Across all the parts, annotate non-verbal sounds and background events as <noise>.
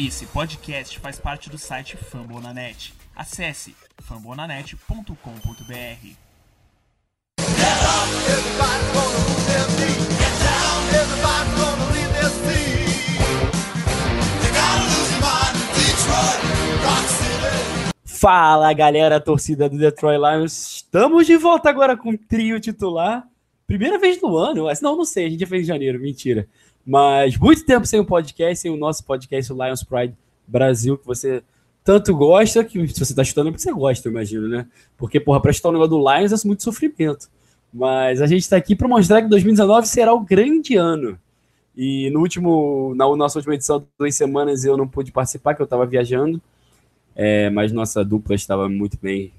Esse podcast faz parte do site Fambonanet. Acesse fambonanet.com.br. Fala galera, torcida do Detroit Lions. Estamos de volta agora com o trio titular. Primeira vez do ano, mas não, não sei, a gente já fez em janeiro, mentira. Mas muito tempo sem o podcast, sem o nosso podcast, o Lions Pride Brasil, que você tanto gosta, que se você tá chutando é porque você gosta, eu imagino, né? Porque, porra, pra chutar o negócio do Lions é muito sofrimento. Mas a gente tá aqui para mostrar que 2019 será o grande ano. E no último, na nossa última edição, duas semanas, eu não pude participar, que eu tava viajando. É, mas nossa dupla estava muito bem,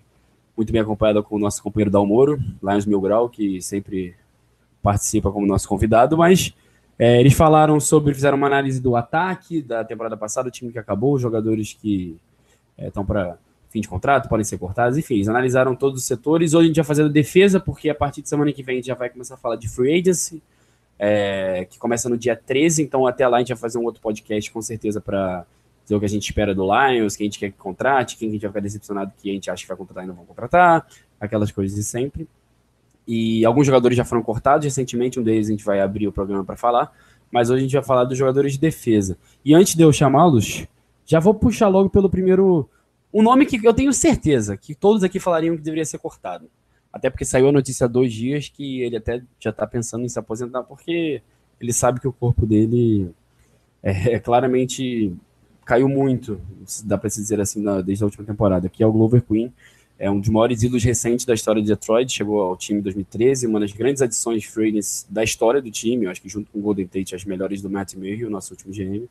muito bem acompanhada com o nosso companheiro Dalmoro, Lions Mil Grau, que sempre participa como nosso convidado, mas é, eles falaram sobre, fizeram uma análise do ataque da temporada passada, o time que acabou, os jogadores que estão é, para fim de contrato, podem ser cortados, enfim, eles analisaram todos os setores. Hoje a gente vai fazer a defesa, porque a partir de semana que vem a gente já vai começar a falar de free agency, é, que começa no dia 13, então até lá a gente vai fazer um outro podcast com certeza para dizer o que a gente espera do Lions, quem a gente quer que contrate, quem a gente vai ficar decepcionado que a gente acha que vai contratar e não vão contratar, aquelas coisas de sempre. E alguns jogadores já foram cortados recentemente, um deles a gente vai abrir o programa para falar, mas hoje a gente vai falar dos jogadores de defesa. E antes de eu chamá-los, já vou puxar logo pelo primeiro. Um nome que eu tenho certeza que todos aqui falariam que deveria ser cortado. Até porque saiu a notícia há dois dias que ele até já está pensando em se aposentar, porque ele sabe que o corpo dele é, é claramente caiu muito, dá para se dizer assim, na, desde a última temporada, que é o Glover Queen é um dos maiores ídolos recentes da história de Detroit, chegou ao time em 2013, uma das grandes adições free da história do time, eu acho que junto com o Golden Tate, as melhores do Matt Mayhew, nosso último GM.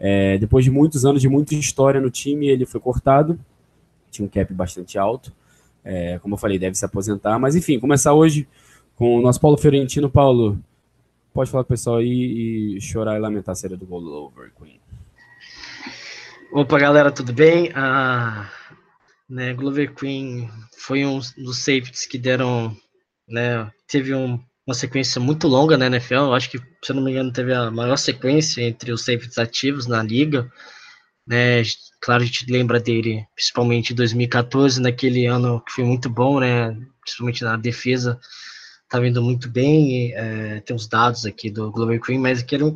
É, depois de muitos anos de muita história no time, ele foi cortado, tinha um cap bastante alto, é, como eu falei, deve se aposentar, mas enfim, começar hoje com o nosso Paulo Fiorentino. Paulo, pode falar com o pessoal aí e chorar e lamentar a série do Glover Queen. Opa, galera, tudo bem? Ah né, Glover Queen foi um dos safeties que deram, né, teve um, uma sequência muito longa na NFL, eu acho que, se eu não me engano, teve a maior sequência entre os safeties ativos na liga, né, claro, a gente lembra dele, principalmente em 2014, naquele ano que foi muito bom, né, principalmente na defesa, tá vindo muito bem, é, tem os dados aqui do Glover Queen, mas que, era um,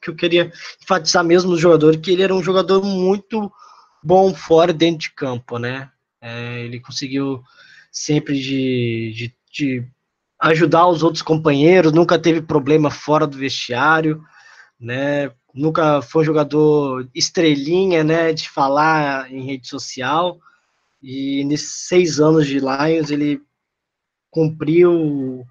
que eu queria enfatizar mesmo no jogador, que ele era um jogador muito bom fora dentro de campo, né? É, ele conseguiu sempre de, de, de, ajudar os outros companheiros, nunca teve problema fora do vestiário, né? Nunca foi um jogador estrelinha, né? De falar em rede social. E nesses seis anos de Lions ele cumpriu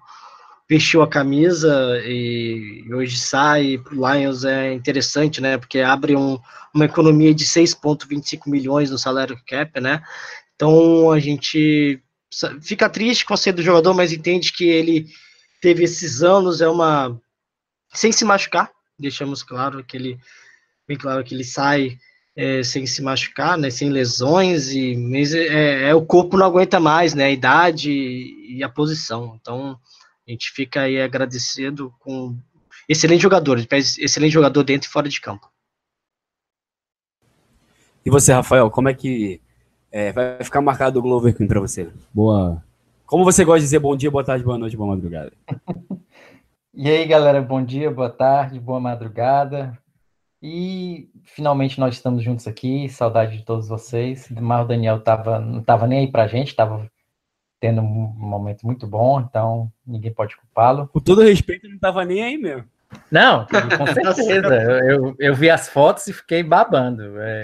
vestiu a camisa e hoje sai para o Lions é interessante, né? Porque abre um, uma economia de 6,25 milhões no salário cap, né? Então a gente fica triste com a saída do jogador, mas entende que ele teve esses anos, é uma. sem se machucar, deixamos claro que ele. bem claro que ele sai é, sem se machucar, né? Sem lesões, e mas é, é, o corpo não aguenta mais, né? A idade e a posição. Então a gente fica aí agradecido com excelente jogador, excelente jogador dentro e fora de campo. E você, Rafael, como é que é, vai ficar marcado o Glover Queen para você? Boa. Como você gosta de dizer bom dia, boa tarde, boa noite, boa madrugada? <laughs> e aí, galera, bom dia, boa tarde, boa madrugada. E finalmente nós estamos juntos aqui, saudade de todos vocês. Mas o Daniel tava, não estava nem aí para a gente, estava tendo um momento muito bom, então ninguém pode culpá-lo. Com todo respeito, não estava nem aí mesmo. Não, com <laughs> certeza. eu, eu vi as fotos e fiquei babando. É...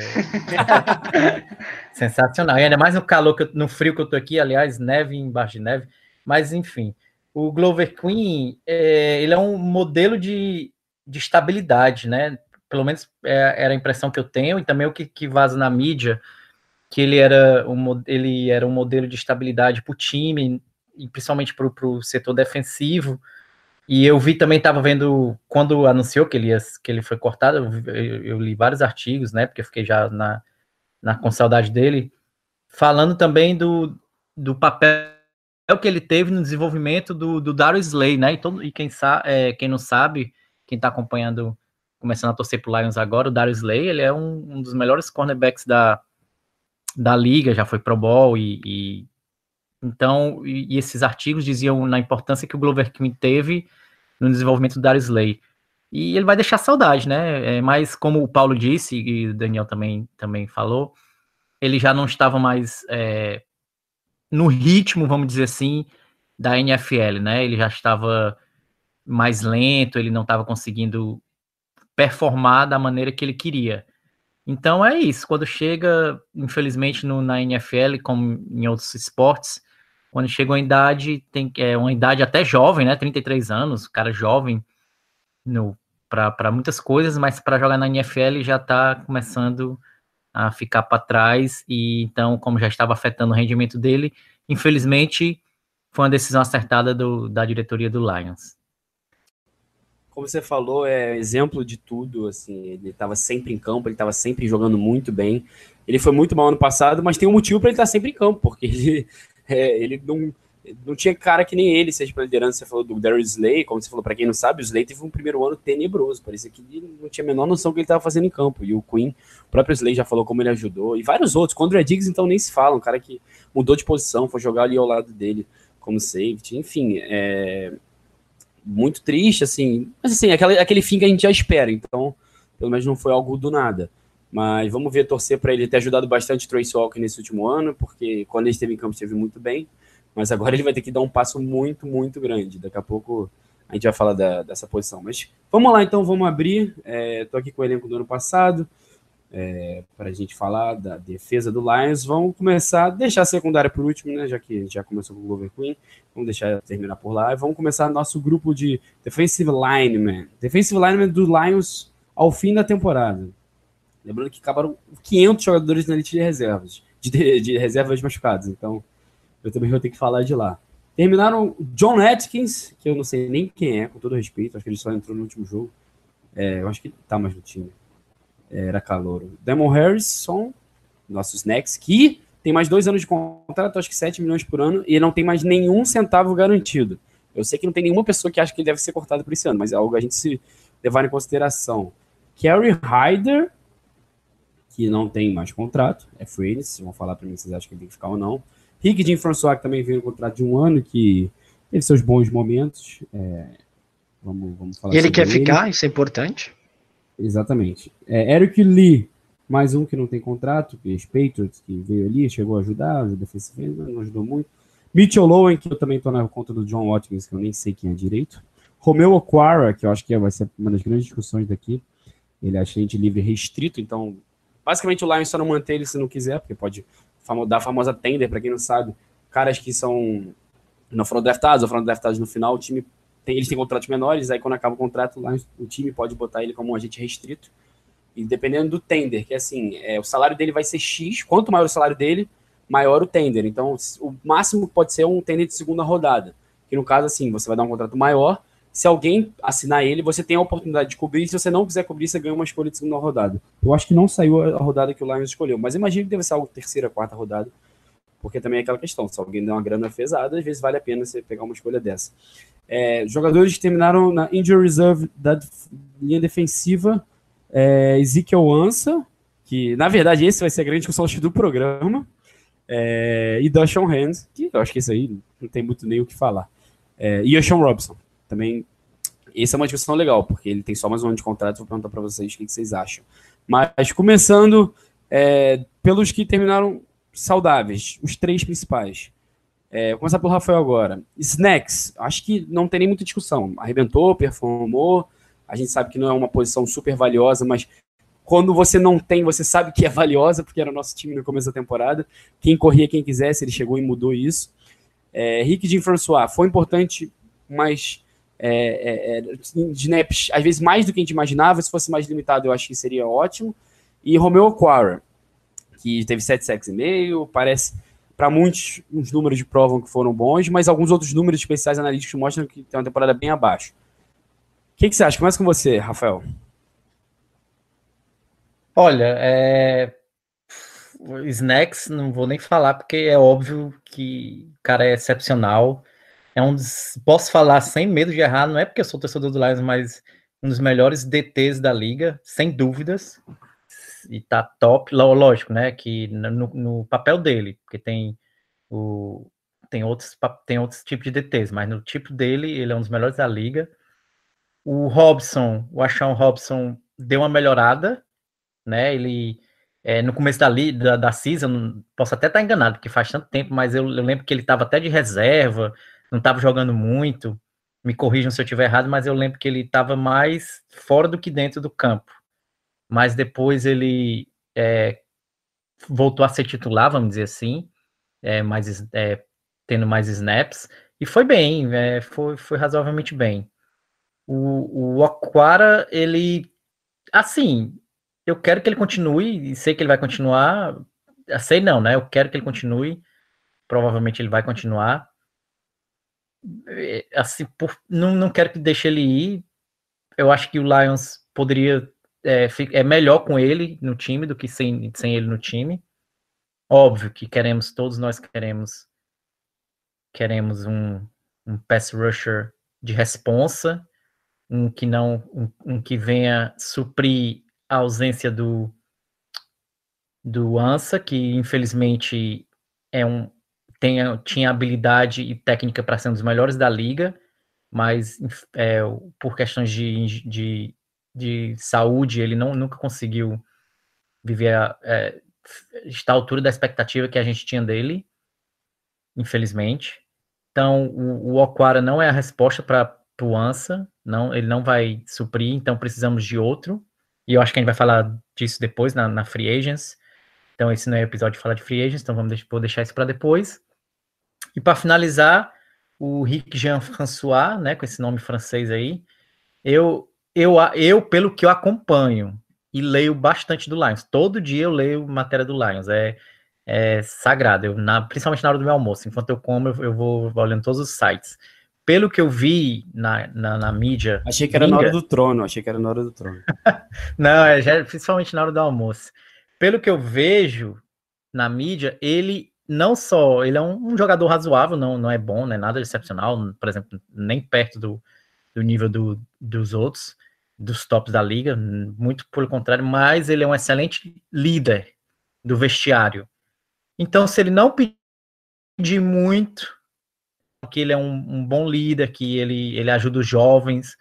<laughs> Sensacional. E ainda mais no calor, que eu, no frio que eu tô aqui, aliás, neve embaixo de neve. Mas, enfim, o Glover Queen, é, ele é um modelo de, de estabilidade, né? Pelo menos é, era a impressão que eu tenho, e também o que, que vaza na mídia, que ele era um, ele era um modelo de estabilidade para o time, e principalmente para o setor defensivo. E eu vi também, estava vendo, quando anunciou que ele, ia, que ele foi cortado, eu, eu, li vários artigos, né? Porque eu fiquei já na, na, com saudade dele, falando também do, do papel que ele teve no desenvolvimento do, do Darius Slay, né? E, todo, e quem, sa, é, quem não sabe, quem está acompanhando começando a torcer pro Lions agora, o Darius Slay, ele é um, um dos melhores cornerbacks da, da liga, já foi Pro Bowl e, e então, e, e, esses artigos diziam na importância que o Glover Queen teve no desenvolvimento do Darius Slay. E ele vai deixar saudade, né? É, mas como o Paulo disse e o Daniel também, também falou, ele já não estava mais é, no ritmo, vamos dizer assim, da NFL, né? Ele já estava mais lento, ele não estava conseguindo performar da maneira que ele queria. Então é isso. Quando chega, infelizmente, no, na NFL, como em outros esportes, quando chega uma idade, tem é uma idade até jovem, né? 33 anos, cara jovem para muitas coisas, mas para jogar na NFL já está começando a ficar para trás e então, como já estava afetando o rendimento dele, infelizmente foi uma decisão acertada do, da diretoria do Lions como você falou, é exemplo de tudo, assim, ele estava sempre em campo, ele estava sempre jogando muito bem. Ele foi muito mal ano passado, mas tem um motivo para ele estar tá sempre em campo, porque ele, <laughs> é, ele não, não tinha cara que nem ele, seja pela liderança, você falou do Darius Slay, como você falou, para quem não sabe, o Slay teve um primeiro ano tenebroso, parecia que ele não tinha a menor noção do que ele estava fazendo em campo, e o Queen, o próprio Slay já falou como ele ajudou, e vários outros, Condra Diggs então nem se fala, um cara que mudou de posição, foi jogar ali ao lado dele como safety, enfim, é, muito triste, assim. Mas assim, aquele, aquele fim que a gente já espera, então, pelo menos não foi algo do nada. Mas vamos ver, torcer para ele ter ajudado bastante o Trace Walker nesse último ano, porque quando ele esteve em campo esteve muito bem, mas agora ele vai ter que dar um passo muito, muito grande. Daqui a pouco a gente vai falar da, dessa posição. Mas vamos lá, então, vamos abrir. Estou é, aqui com o elenco do ano passado é, para a gente falar da defesa do Lions. Vamos começar, deixar a secundária por último, né? Já que já começou com o Glover Queen, vamos deixar terminar por lá. E vamos começar nosso grupo de defensive lineman. Defensive lineman do Lions ao fim da temporada. Lembrando que acabaram 500 jogadores na elite de reservas, de, de reservas machucados. Então, eu também vou ter que falar de lá. Terminaram John Atkins, que eu não sei nem quem é, com todo respeito, acho que ele só entrou no último jogo. É, eu acho que tá mais no time era calouro. Demon Harrison, nossos snacks, que tem mais dois anos de contrato, acho que 7 milhões por ano, e ele não tem mais nenhum centavo garantido. Eu sei que não tem nenhuma pessoa que acha que ele deve ser cortado por esse ano, mas é algo a gente se levar em consideração. Kerry Hyder, que não tem mais contrato, é free vocês vão falar para mim se vocês acham que ele tem que ficar ou não. Rick Jim François, que também veio um contrato de um ano, que teve seus bons momentos. É, vamos, vamos falar E ele quer ele. ficar, isso é importante. Exatamente. É, Eric Lee, mais um que não tem contrato, que é Patriots, que veio ali, chegou a ajudar, ajudou defensivamente, não ajudou muito. Mitchell Lowen, que eu também estou na conta do John Watkins, que eu nem sei quem é direito. Romeu Okwara, que eu acho que vai ser uma das grandes discussões daqui. Ele é agente livre restrito, então basicamente o Lions só não mantém ele se não quiser, porque pode dar a famosa tender, para quem não sabe, caras que são não foram draftados ou foram draftados no final, o time tem, eles têm contratos menores, aí quando acaba o contrato, lá o time pode botar ele como um agente restrito. E dependendo do tender, que é assim, é, o salário dele vai ser X, quanto maior o salário dele, maior o tender. Então, o máximo pode ser um tender de segunda rodada. Que no caso, assim, você vai dar um contrato maior. Se alguém assinar ele, você tem a oportunidade de cobrir. Se você não quiser cobrir, você ganha uma escolha de segunda rodada. Eu acho que não saiu a rodada que o Lions escolheu, mas imagino que deve ser algo terceira, quarta rodada. Porque também é aquela questão, se alguém der uma grana pesada, às vezes vale a pena você pegar uma escolha dessa. É, jogadores que terminaram na injury reserve da linha defensiva, é, Ezekiel Ansa, que na verdade esse vai ser a grande discussão do programa, é, e Dashon Hands, que eu acho que esse aí não tem muito nem o que falar. É, e Sean Robson, também. Essa é uma discussão legal, porque ele tem só mais um ano de contrato. Vou perguntar para vocês o que, que, vocês acham. Mas começando é, pelos que terminaram saudáveis, os três principais. É, vou começar pelo Rafael agora. Snacks, acho que não tem nem muita discussão. Arrebentou, performou. A gente sabe que não é uma posição super valiosa, mas quando você não tem, você sabe que é valiosa, porque era o nosso time no começo da temporada. Quem corria, quem quisesse, ele chegou e mudou isso. É, Rick Jean François foi importante, mas é, é, é snaps, às vezes mais do que a gente imaginava. Se fosse mais limitado, eu acho que seria ótimo. E Romeo Aquara, que teve 7 sacks e meio, parece para muitos, os números provam que foram bons, mas alguns outros números especiais analíticos mostram que tem uma temporada bem abaixo. O que, que você acha? Começa com você, Rafael. Olha, é... Snacks, não vou nem falar, porque é óbvio que o cara é excepcional. É um dos... Posso falar sem medo de errar, não é porque eu sou torcedor do Lions, mas um dos melhores DTs da liga, sem dúvidas. E tá top, Ló- lógico, né? Que no, no papel dele, porque tem o tem outros tem outros tipos de DTs, mas no tipo dele, ele é um dos melhores da liga. O Robson, o Achão Robson deu uma melhorada, né? Ele é, no começo da, da, da season, posso até estar enganado, porque faz tanto tempo, mas eu, eu lembro que ele estava até de reserva, não estava jogando muito. Me corrijam se eu estiver errado, mas eu lembro que ele estava mais fora do que dentro do campo. Mas depois ele é, voltou a ser titular, vamos dizer assim, é, mais, é, tendo mais snaps, e foi bem, é, foi, foi razoavelmente bem. O, o Aquara, ele, assim, eu quero que ele continue, e sei que ele vai continuar, sei não, né? Eu quero que ele continue, provavelmente ele vai continuar. É, Assim, por, não, não quero que deixe ele ir. Eu acho que o Lions poderia é, é melhor com ele no time do que sem, sem ele no time. Óbvio que queremos, todos nós queremos queremos um, um pass rusher de responsa, um que não um, um que venha suprir a ausência do do Ansa, que infelizmente é um tem, tinha habilidade e técnica para ser um dos melhores da liga, mas é, por questões de, de, de saúde ele não nunca conseguiu viver a, é, estar à altura da expectativa que a gente tinha dele, infelizmente. Então, o, o não é a resposta para o Ansa, não, ele não vai suprir, então precisamos de outro. E eu acho que a gente vai falar disso depois na, na Free Agents. Então, esse não é o episódio de falar de Free Agents, então vamos deixar, vou deixar isso para depois. E para finalizar, o Rick Jean François, né, com esse nome francês aí, eu, eu, eu, pelo que eu acompanho e leio bastante do Lions, todo dia eu leio matéria do Lions, é, é sagrado, eu, na, principalmente na hora do meu almoço, enquanto eu como, eu, eu vou olhando todos os sites. Pelo que eu vi na, na, na mídia. Achei que era na hora gringa- do trono, achei que era na hora do trono. <laughs> Não, é já- principalmente na hora do almoço. Pelo que eu vejo na mídia, ele não só ele é um, um jogador razoável, não, não é bom, não é nada excepcional, por exemplo, nem perto do, do nível do- dos outros, dos tops da liga, muito pelo contrário, mas ele é um excelente líder do vestiário. Então, se ele não pedir muito, que ele é um, um bom líder, que ele, ele ajuda os jovens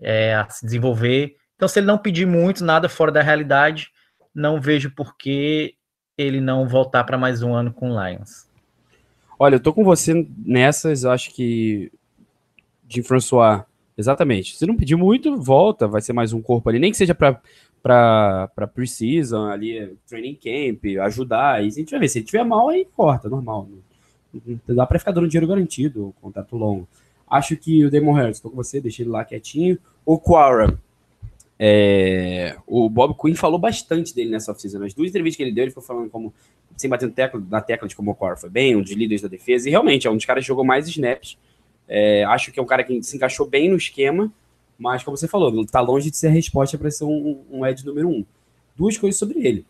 é, a se desenvolver. Então, se ele não pedir muito, nada fora da realidade, não vejo por que ele não voltar para mais um ano com o Lions. Olha, eu tô com você nessas, acho que de François, exatamente. Se não pedir muito, volta, vai ser mais um corpo ali, nem que seja para para preseason ali, training camp, ajudar, aí a gente vai ver, se ele tiver mal aí corta, normal. Não, dá para ficar dando dinheiro garantido, contrato longo. Acho que o Damon Harris, tô com você, deixei ele lá quietinho. O Quara, é, o Bob Quinn falou bastante dele nessa oficina. Nas duas entrevistas que ele deu, ele foi falando como sem bater no tecla, na tecla de como o Quara foi bem, um dos líderes da defesa, e realmente é um dos caras que jogou mais snaps. É, acho que é um cara que se encaixou bem no esquema, mas como você falou, tá longe de ser a resposta para ser um, um Ed número um. Duas coisas sobre ele.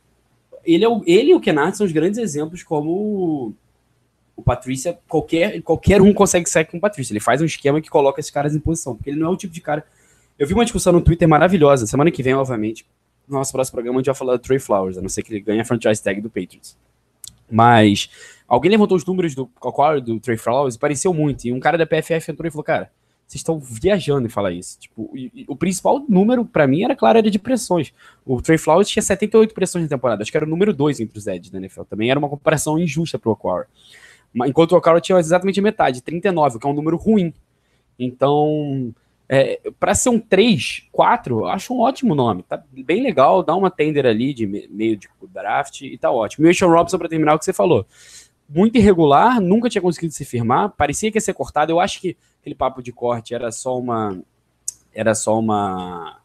Ele, é o, ele e o Kennard são os grandes exemplos como o, Patrícia, qualquer, qualquer um consegue sair com o Patrícia. Ele faz um esquema que coloca esses caras em posição, porque ele não é o tipo de cara. Eu vi uma discussão no Twitter maravilhosa, semana que vem, obviamente, no nosso próximo programa a gente vai falar do Trey Flowers, a não ser que ele ganhe a franchise tag do Patriots. Mas alguém levantou os números do qual do Trey Flowers e pareceu muito. E um cara da PFF entrou e falou: Cara, vocês estão viajando em falar isso. Tipo, e- e o principal número para mim era, claro, era de pressões. O Trey Flowers tinha 78 pressões na temporada. Acho que era o número 2 entre os Eds da NFL. Também era uma comparação injusta pro Okara. Enquanto o Okara tinha exatamente metade, 39, que é um número ruim. Então, é, para ser um 3, 4, acho um ótimo nome. Tá bem legal, dá uma tender ali de me- meio de draft e tá ótimo. E o Sean Robson, para terminar o que você falou. Muito irregular, nunca tinha conseguido se firmar, parecia que ia ser cortado. Eu acho que aquele papo de corte era só uma. Era só uma.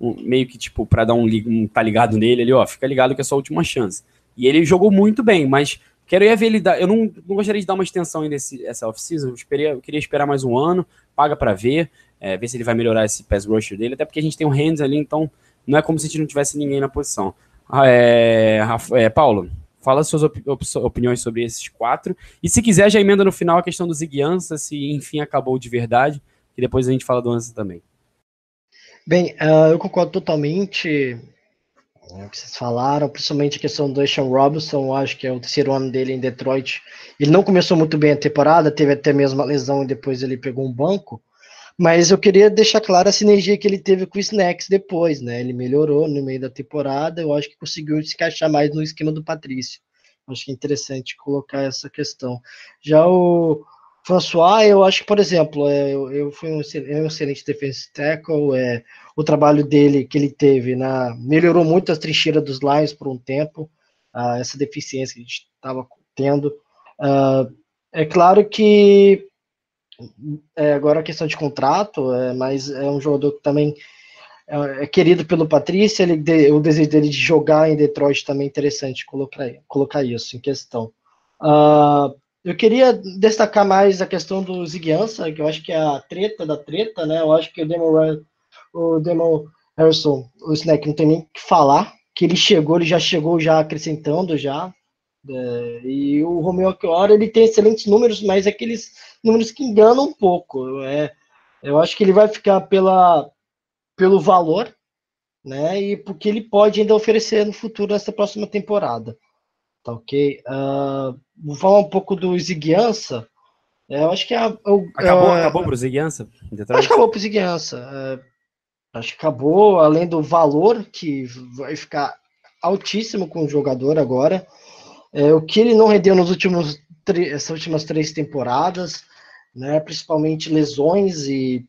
um- meio que tipo, para dar um, um tá ligado nele ali, ó, fica ligado que é só a última chance. E ele jogou muito bem, mas quero ver ele dar. Eu não, não gostaria de dar uma extensão ainda esse, essa off-season, eu, eu queria esperar mais um ano, paga para ver, é, ver se ele vai melhorar esse pass rusher dele, até porque a gente tem o Hands ali, então não é como se a gente não tivesse ninguém na posição. Ah, é, é, Paulo, fala suas opi- op- opiniões sobre esses quatro, e se quiser já emenda no final a questão do Zig se enfim acabou de verdade, e depois a gente fala do Ansah também. Bem, ah, eu concordo totalmente o que vocês falaram, principalmente a questão do Sean Robinson, acho que é o terceiro ano dele em Detroit. Ele não começou muito bem a temporada, teve até mesmo uma lesão e depois ele pegou um banco. Mas eu queria deixar clara a sinergia que ele teve com o Snacks depois, né? Ele melhorou no meio da temporada, eu acho que conseguiu se encaixar mais no esquema do Patrício. Acho que é interessante colocar essa questão. Já o François, eu acho que, por exemplo, é, eu, eu fui um, é um excelente defensive tackle, é, o trabalho dele que ele teve na melhorou muito as trincheiras dos Lions por um tempo, ah, essa deficiência que a gente estava tendo. Ah, é claro que é, agora a questão de contrato, é, mas é um jogador que também é, é querido pelo Patrícia, ele, de- o desejo dele de jogar em Detroit também é interessante colocar, colocar isso em questão. Ah, eu queria destacar mais a questão do Ziguiança, que eu acho que é a treta da treta, né? Eu acho que o Demon, o Demon Harrison, o Snack, não tem nem o que falar, que ele chegou, ele já chegou já acrescentando já. É, e o Romeo Acquiora, ele tem excelentes números, mas aqueles números que enganam um pouco. É, eu acho que ele vai ficar pela, pelo valor, né? E porque ele pode ainda oferecer no futuro nessa próxima temporada. Tá ok? Ah, vou falar um pouco do Ziguiança. É, eu acho que é, a- o- Acabou, é, acabou pro Ziguiança? Acho que acabou pro Ziguiança. É, acho que acabou, além do valor que vai ficar altíssimo com o jogador agora. É, o que ele não rendeu nos últimos tre- essas últimas três temporadas, né? Principalmente lesões e,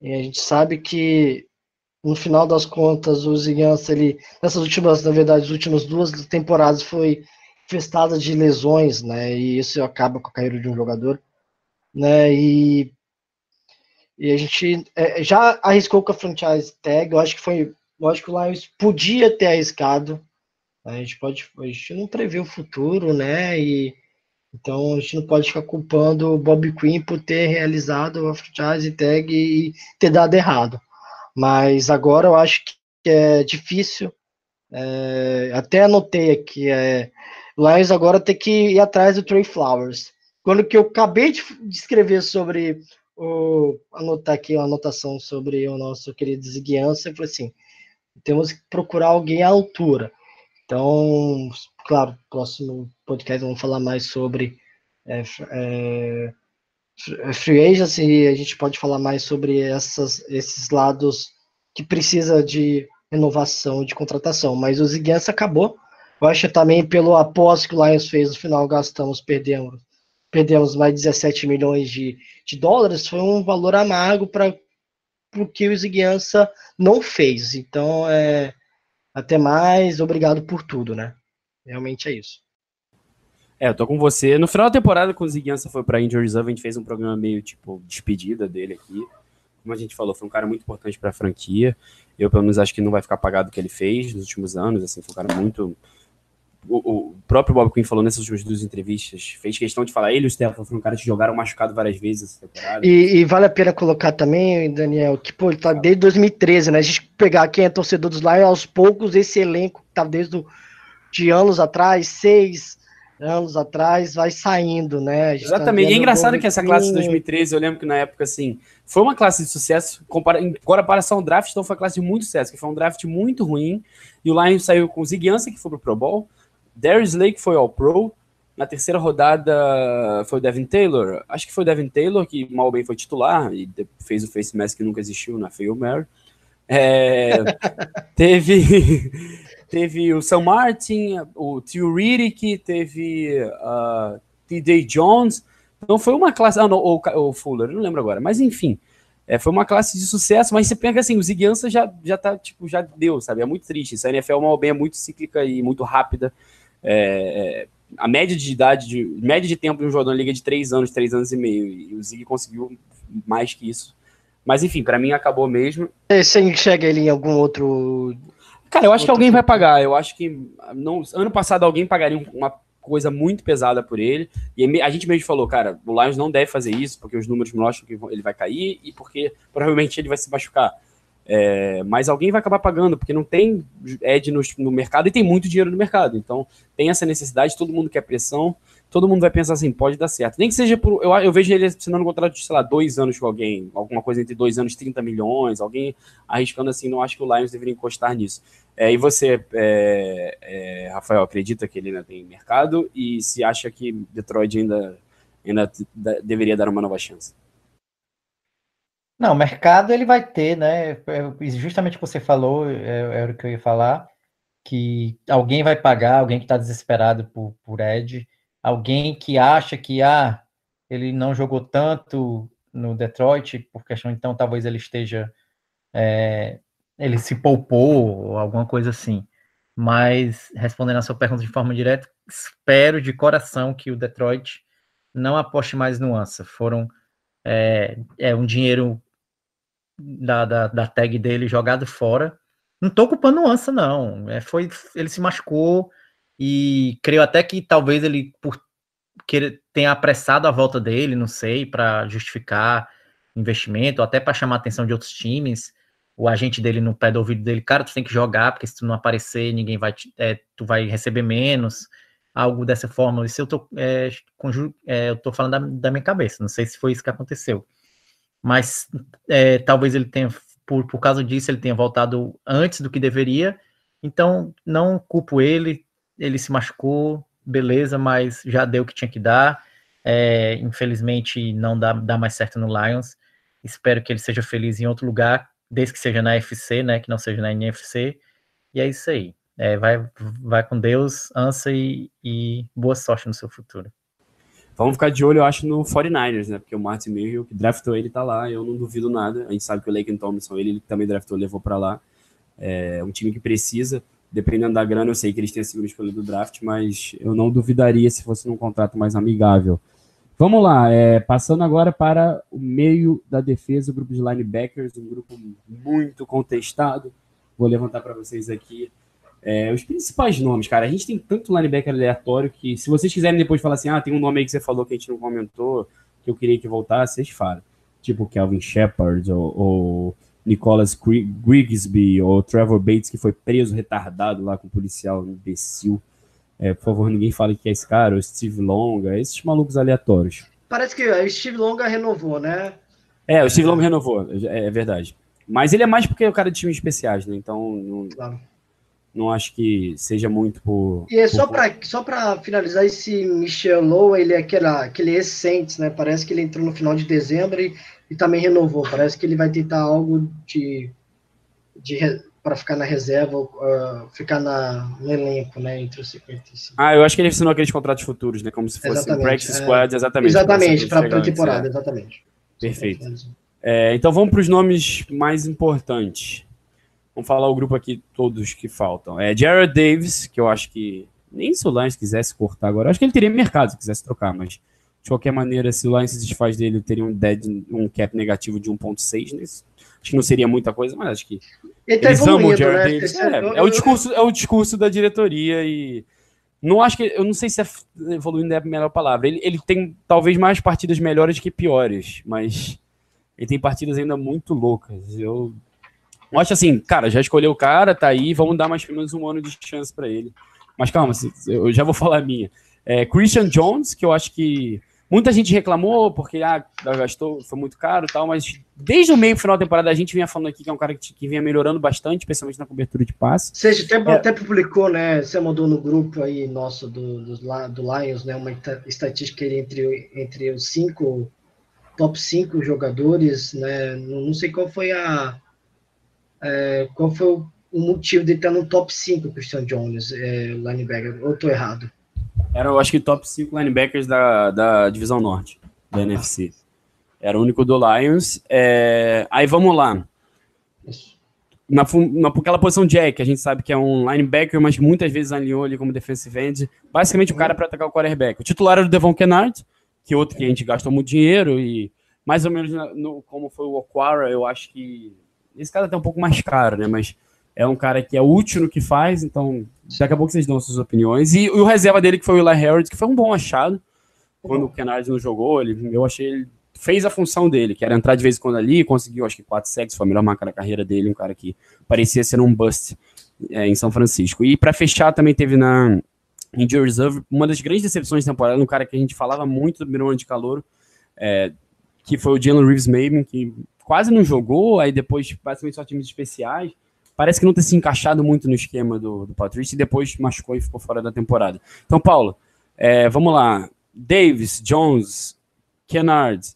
e a gente sabe que no final das contas o Ziguiança ele nessas últimas, na verdade, as últimas duas temporadas foi infestada de lesões, né? E isso acaba com a carreira de um jogador, né? E e a gente é, já arriscou com a franchise tag. Eu acho que foi. Que o Lions podia ter arriscado. A gente pode. A gente não prevê o futuro, né? E então a gente não pode ficar culpando o Bob Quinn por ter realizado a franchise tag e ter dado errado. Mas agora eu acho que é difícil. é, até anotei aqui. É, Lions agora tem que ir atrás do Trey Flowers. Quando que eu acabei de, de escrever sobre o, anotar aqui uma anotação sobre o nosso querido Ziguiança, eu falei assim, temos que procurar alguém à altura. Então, claro, próximo podcast vamos falar mais sobre é, é, f- free agency e a gente pode falar mais sobre essas, esses lados que precisa de renovação de contratação. Mas o Ziguiança acabou. Eu acho também pelo após que o Lions fez no final, gastamos, perdemos, perdemos mais 17 milhões de, de dólares, foi um valor amargo para o que o Ziguiança não fez. Então, é, até mais, obrigado por tudo, né? Realmente é isso. É, eu tô com você. No final da temporada, quando o Ziguiança foi pra Injury Reserve, a gente fez um programa meio, tipo, despedida dele aqui. Como a gente falou, foi um cara muito importante pra franquia. Eu, pelo menos, acho que não vai ficar apagado o que ele fez nos últimos anos. Assim, foi um cara muito... O, o próprio Bob Quinn falou nessas últimas duas entrevistas, fez questão de falar, ele e o Stefan foram um cara que jogaram machucado várias vezes essa temporada. E, e vale a pena colocar também, Daniel, que pô, ele tá desde 2013, né? A gente pegar quem é torcedor dos Lions, aos poucos, esse elenco que tá desde de anos atrás, seis anos atrás, vai saindo, né? Tá Exatamente. E é engraçado que essa classe de Quinn, 2013, eu lembro que na época, assim, foi uma classe de sucesso. Compara... Em comparação ao draft, então foi uma classe de muito sucesso, que foi um draft muito ruim. E o Lions saiu com o Ziguiança, que foi pro Pro Bowl. Darius Lake foi ao Pro. Na terceira rodada foi o Devin Taylor. Acho que foi o Devin Taylor, que mal ou bem foi titular e fez o face mask que nunca existiu na Fail Mary. É, <laughs> teve, teve o Sam Martin, o Tio Riddick, teve uh, T.J. Jones. Então foi uma classe. Ah, não, o, Ca- o Fuller, não lembro agora. Mas enfim, é, foi uma classe de sucesso. Mas você pensa assim, o Ziguiança já, já tá, tipo, já deu, sabe? É muito triste. Essa NFL mal ou bem é muito cíclica e muito rápida. É, é, a média de idade, de, média de tempo de um jogador na liga é de 3 anos, 3 anos e meio. E o Zig conseguiu mais que isso. Mas enfim, pra mim acabou mesmo. Você enxerga ele em algum outro. Cara, eu acho que alguém vai pagar. Eu acho que não, ano passado alguém pagaria um- uma coisa muito pesada por ele. E a gente mesmo falou, cara, o Lions não deve fazer isso, porque os números mostram que ele vai cair e porque provavelmente ele vai se machucar. É, mas alguém vai acabar pagando, porque não tem Ed no, no mercado e tem muito dinheiro no mercado. Então tem essa necessidade, todo mundo quer pressão. todo mundo vai pensar assim, pode dar certo. Nem que seja por. Eu, eu vejo ele assinando um contrato de, sei lá, dois anos com alguém, alguma coisa entre dois anos, 30 milhões, alguém arriscando assim, não acho que o Lions deveria encostar nisso. É, e você, é, é, Rafael, acredita que ele ainda tem mercado? E se acha que Detroit ainda, ainda deveria dar uma nova chance? Não, mercado ele vai ter, né? É, justamente o que você falou, é, era o que eu ia falar, que alguém vai pagar, alguém que está desesperado por, por Ed, alguém que acha que ah, ele não jogou tanto no Detroit, por questão, então talvez ele esteja. É, ele se poupou, ou alguma coisa assim. Mas, respondendo a sua pergunta de forma direta, espero de coração que o Detroit não aposte mais no Ansa. Foram. É, é um dinheiro da, da, da tag dele jogado fora. Não tô culpando o Ansa, não. É, foi, ele se machucou e creio até que talvez ele, por que tenha apressado a volta dele, não sei, para justificar investimento, ou até para chamar a atenção de outros times. O agente dele no pé do ouvido dele, cara, tu tem que jogar, porque se tu não aparecer, ninguém vai, te, é, tu vai receber menos, algo dessa forma. Isso eu tô, é, é, eu tô falando da, da minha cabeça, não sei se foi isso que aconteceu mas é, talvez ele tenha, por, por causa disso, ele tenha voltado antes do que deveria. Então, não culpo ele, ele se machucou, beleza, mas já deu o que tinha que dar. É, infelizmente, não dá, dá mais certo no Lions. Espero que ele seja feliz em outro lugar, desde que seja na FC, né? Que não seja na NFC. E é isso aí. É, vai, vai com Deus, ansa e, e boa sorte no seu futuro. Vamos ficar de olho, eu acho, no 49ers, né? Porque o Martin Mayhew, que draftou ele, tá lá. Eu não duvido nada. A gente sabe que o Laken Thompson, ele, ele também draftou, levou para lá. É um time que precisa. Dependendo da grana, eu sei que eles têm a segunda escolha do draft, mas eu não duvidaria se fosse num contrato mais amigável. Vamos lá, é, passando agora para o meio da defesa, o grupo de linebackers, um grupo muito contestado. Vou levantar para vocês aqui é, os principais nomes, cara, a gente tem tanto linebacker aleatório que se vocês quiserem depois falar assim, ah, tem um nome aí que você falou que a gente não comentou, que eu queria que voltasse, vocês falam. Tipo Kelvin Shepard ou, ou Nicholas Grigsby ou Trevor Bates, que foi preso retardado lá com o policial imbecil. É, por favor, ninguém fale que é esse cara, ou Steve Longa, esses malucos aleatórios. Parece que o Steve Longa renovou, né? É, o Steve Longa renovou, é, é verdade. Mas ele é mais porque é o cara de times especiais, né? Então. Não... Claro não acho que seja muito por. E é por... só para só finalizar esse Michel Lowe, ele é aquela, aquele excente, né? Parece que ele entrou no final de dezembro e, e também renovou. Parece que ele vai tentar algo de, de para ficar na reserva, uh, ficar na, no elenco, né? Entre os 55. Ah, eu acho que ele assinou aqueles contratos futuros, né? Como se fosse um practice é, squad, exatamente. Exatamente, para a temporada, é. exatamente. Perfeito. É, então vamos para os nomes mais importantes. Vamos falar o grupo aqui, todos que faltam. É Jared Davis, que eu acho que nem se o Lions quisesse cortar agora, acho que ele teria mercado se quisesse trocar, mas de qualquer maneira, se o Lions se desfaz dele, teria um, dead, um cap negativo de 1.6 nisso. Acho que não seria muita coisa, mas acho que ele tá eles amam o Jared né? Davis. É, é, o discurso, é o discurso da diretoria e não acho que eu não sei se é evoluindo é a melhor palavra. Ele, ele tem talvez mais partidas melhores que piores, mas ele tem partidas ainda muito loucas. Eu eu acho assim, cara, já escolheu o cara, tá aí, vamos dar mais pelo menos um ano de chance para ele. Mas calma, eu já vou <laughs> falar a minha. É, Christian Jones, que eu acho que muita gente reclamou porque ah, gastou, foi muito caro e tal, mas desde o meio final da temporada a gente vinha falando aqui que é um cara que, que vinha melhorando bastante, especialmente na cobertura de passe. Você até, é. até publicou, né? Você mandou no grupo aí nosso do, do, do Lions, né? Uma estatística entre, entre os cinco top cinco jogadores, né? Não, não sei qual foi a é, qual foi o, motivo de estar no top 5, Christian Jones, é, linebacker? Ou estou errado? Era, eu acho que top 5 linebackers da, da divisão norte, da NFC. Era o único do Lions. É, aí vamos lá. Isso. Na, naquela posição Jack, a gente sabe que é um linebacker, mas muitas vezes alinhou ali como defensive end. Basicamente, o cara para atacar o quarterback. O titular era o Devon Kennard, que é outro que a gente gastou muito dinheiro, e mais ou menos no, como foi o Aquara, eu acho que esse cara é até um pouco mais caro, né? Mas é um cara que é útil no que faz, então daqui a pouco vocês dão suas opiniões. E, e o reserva dele, que foi o Eli Harris, que foi um bom achado. Quando o Kennard não jogou, ele, eu achei ele fez a função dele, que era entrar de vez em quando ali, conseguiu acho que quatro sacks, foi a melhor marca da carreira dele, um cara que parecia ser um bust é, em São Francisco. E para fechar também teve na injury reserve. Uma das grandes decepções da temporada, um cara que a gente falava muito do primeiro ano de calor, é, que foi o Jalen Reeves Maven, que quase não jogou, aí depois basicamente só times especiais. Parece que não ter se encaixado muito no esquema do, do Patrício e depois machucou e ficou fora da temporada. Então, Paulo, é, vamos lá. Davis, Jones, Kennard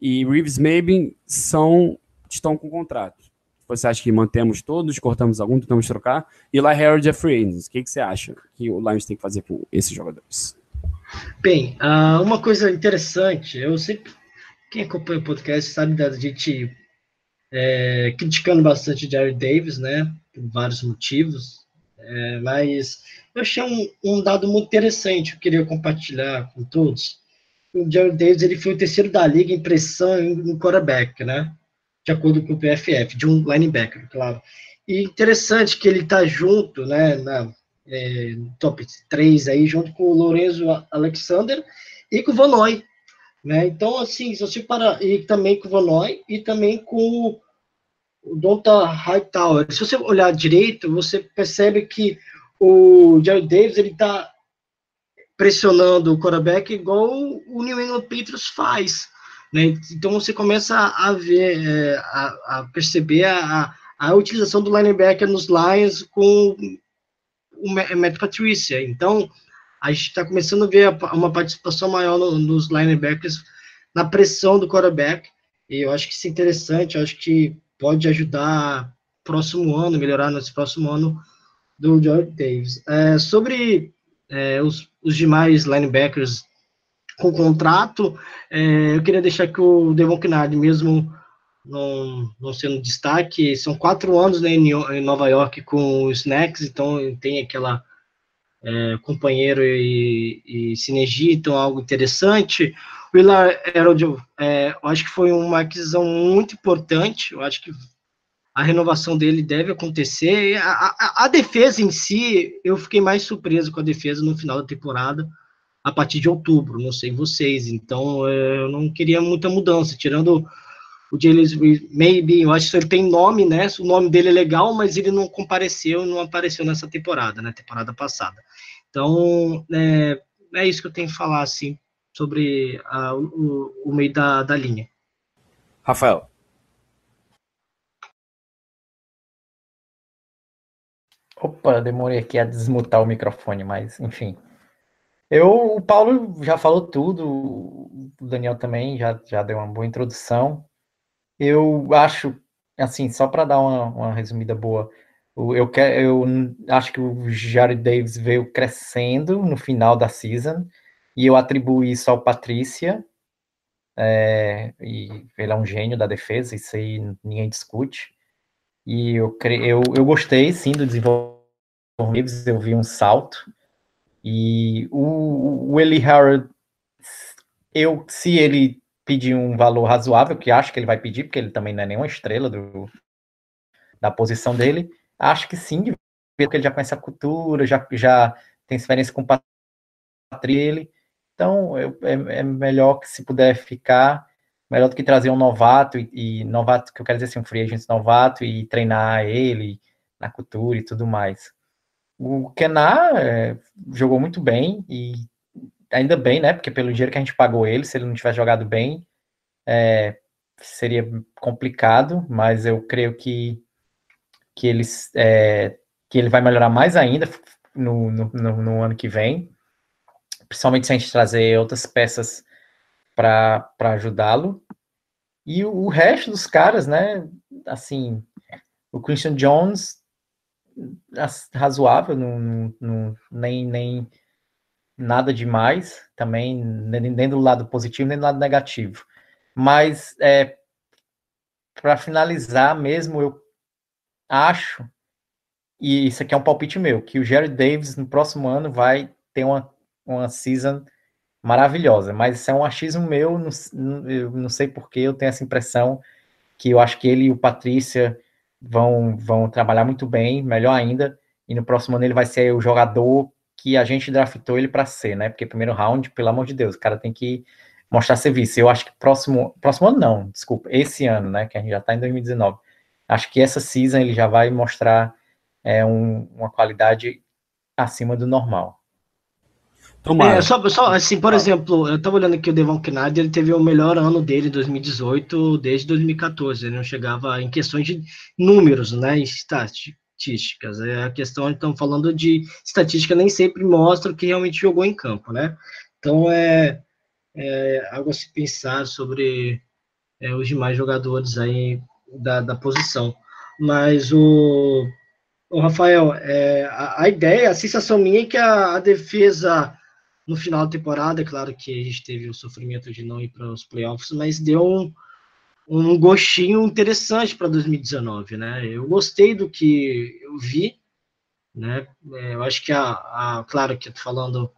e Reeves Maben são, estão com contrato. Você acha que mantemos todos, cortamos algum, tentamos trocar? E lá Harold é free. O que, que você acha que o Lions tem que fazer com esses jogadores? Bem, uh, uma coisa interessante, eu sempre, quem acompanha o podcast sabe da gente é, criticando bastante o Jared Davis, né, por vários motivos, é, mas eu achei um, um, dado muito interessante, eu queria compartilhar com todos. O Jared Davis ele foi o terceiro da liga em pressão no quarterback, né, de acordo com o PFF, de um linebacker, claro. E interessante que ele está junto, né, na é, top 3 aí, junto com o Lorenzo Alexander e com o Vonoy, né? Então, assim, se você parar, e também com o Vonoy e também com o Donta Hightower. Se você olhar direito, você percebe que o Jared Davis, ele tá pressionando o quarterback igual o New England Patriots faz, né? Então, você começa a ver, é, a, a perceber a, a utilização do linebacker nos Lions com o Matt Patricia. Então, a gente está começando a ver uma participação maior no, nos linebackers na pressão do quarterback. E eu acho que isso é interessante, eu acho que pode ajudar próximo ano, melhorar nesse próximo ano do George Davis. É, sobre é, os, os demais linebackers com contrato, é, eu queria deixar que o Devon Kennard, mesmo não, não sendo destaque, são quatro anos né, em, em Nova York com os Snacks, então tem aquela é, companheiro e, e, sinergia, então algo interessante. O Willard Harold, é, eu acho que foi uma aquisição muito importante, eu acho que a renovação dele deve acontecer. A, a, a, defesa em si, eu fiquei mais surpreso com a defesa no final da temporada, a partir de outubro, não sei vocês, então é, eu não queria muita mudança, tirando o James Maybe, eu acho que ele tem nome, né? O nome dele é legal, mas ele não compareceu, não apareceu nessa temporada, né? Temporada passada. Então, é, é isso que eu tenho que falar, assim, sobre a, o, o meio da, da linha. Rafael. Opa, demorei aqui a desmutar o microfone, mas enfim. Eu, o Paulo já falou tudo, o Daniel também já, já deu uma boa introdução. Eu acho, assim, só para dar uma, uma, resumida boa, eu, eu acho que o Jared Davis veio crescendo no final da season, e eu atribuo isso ao Patrícia, é, e ele é um gênio da defesa, isso aí ninguém discute. E eu, eu, eu gostei, sim, do desenvolvimento, eu vi um salto. E o, o Eli Howard, eu, se ele pedir um valor razoável, que acho que ele vai pedir, porque ele também não é nenhuma estrela do, da posição dele. Acho que sim, porque ele já conhece a cultura, já, já tem experiência com o ele. Então, eu, é, é, melhor que se puder ficar, melhor do que trazer um novato, e, e, novato, que eu quero dizer assim, um free agent novato, e treinar ele na cultura e tudo mais. O Kenar é, jogou muito bem, e ainda bem, né? Porque pelo dinheiro que a gente pagou ele, se ele não tivesse jogado bem, é, seria complicado, mas eu creio que, que, eles, é, que ele vai melhorar mais ainda no, no, no, ano que vem, principalmente se a gente trazer outras peças para ajudá-lo. E o, o, resto dos caras, né? Assim, o Christian Jones, razoável, não, não, nem, nem nada demais, também, nem do lado positivo, nem do lado negativo. Mas, é, para finalizar mesmo, eu acho, e isso aqui é um palpite meu, que o Jerry Davis no próximo ano vai ter uma, uma season maravilhosa, mas isso é um achismo meu, não, eu não sei porquê, eu tenho essa impressão que eu acho que ele e o Patrícia vão, vão trabalhar muito bem, melhor ainda, e no próximo ano ele vai ser o jogador que a gente draftou ele para ser, né? Porque primeiro round, pelo amor de Deus, o cara tem que mostrar serviço. Eu acho que próximo, próximo ano não, desculpa, esse ano, né? Que a gente já está em 2019. Acho que essa season ele já vai mostrar é, um, uma qualidade acima do normal. Tomara. É, só, só assim, por exemplo, eu tava olhando aqui o Devon Kennedy, ele teve o melhor ano dele em 2018 desde 2014. Ele não chegava em questões de números, né? Em estatísticas. É a questão, então, falando de estatística, nem sempre mostra o que realmente jogou em campo, né? Então é, é algo a se pensar sobre é, os demais jogadores aí da, da posição. Mas o, o Rafael, é, a, a, ideia, a sensação minha é que a, a, defesa no final da temporada, é claro que a gente teve o sofrimento de não ir para os playoffs, mas deu um, um gostinho interessante para 2019, né? Eu gostei do que eu vi, né? É, eu acho que a, a claro que eu tô falando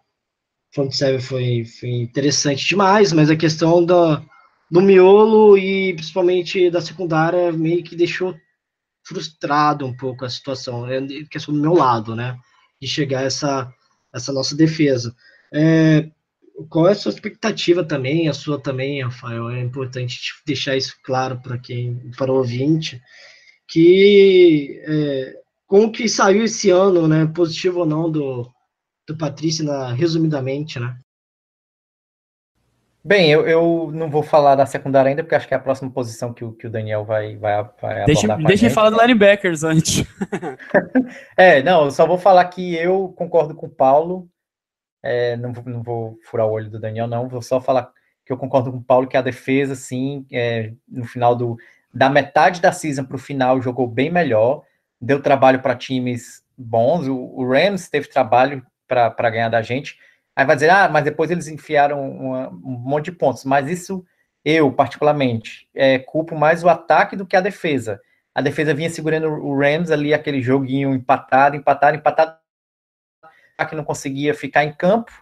front seven foi, foi interessante demais, mas a questão do miolo e principalmente da secundária meio que deixou frustrado um pouco a situação, é questão do meu lado, né? De chegar a essa, essa nossa defesa. É, qual é a sua expectativa também, a sua também, Rafael? É importante deixar isso claro para quem, para o ouvinte, que é, como que saiu esse ano, né? Positivo ou não do, do Patrício, na, resumidamente, né? Bem, eu, eu não vou falar da secundária ainda, porque acho que é a próxima posição que o, que o Daniel vai, vai, vai deixa, abordar Deixa eu falar do linebackers antes. <laughs> é, não, eu só vou falar que eu concordo com o Paulo, é, não, não vou furar o olho do Daniel, não, vou só falar que eu concordo com o Paulo que a defesa, sim, é, no final do da metade da season para o final jogou bem melhor, deu trabalho para times bons, o, o Rams teve trabalho para ganhar da gente, Aí vai dizer, ah, mas depois eles enfiaram uma, um monte de pontos. Mas isso, eu, particularmente, é, culpo mais o ataque do que a defesa. A defesa vinha segurando o Rams ali, aquele joguinho empatado, empatado, empatado, que não conseguia ficar em campo.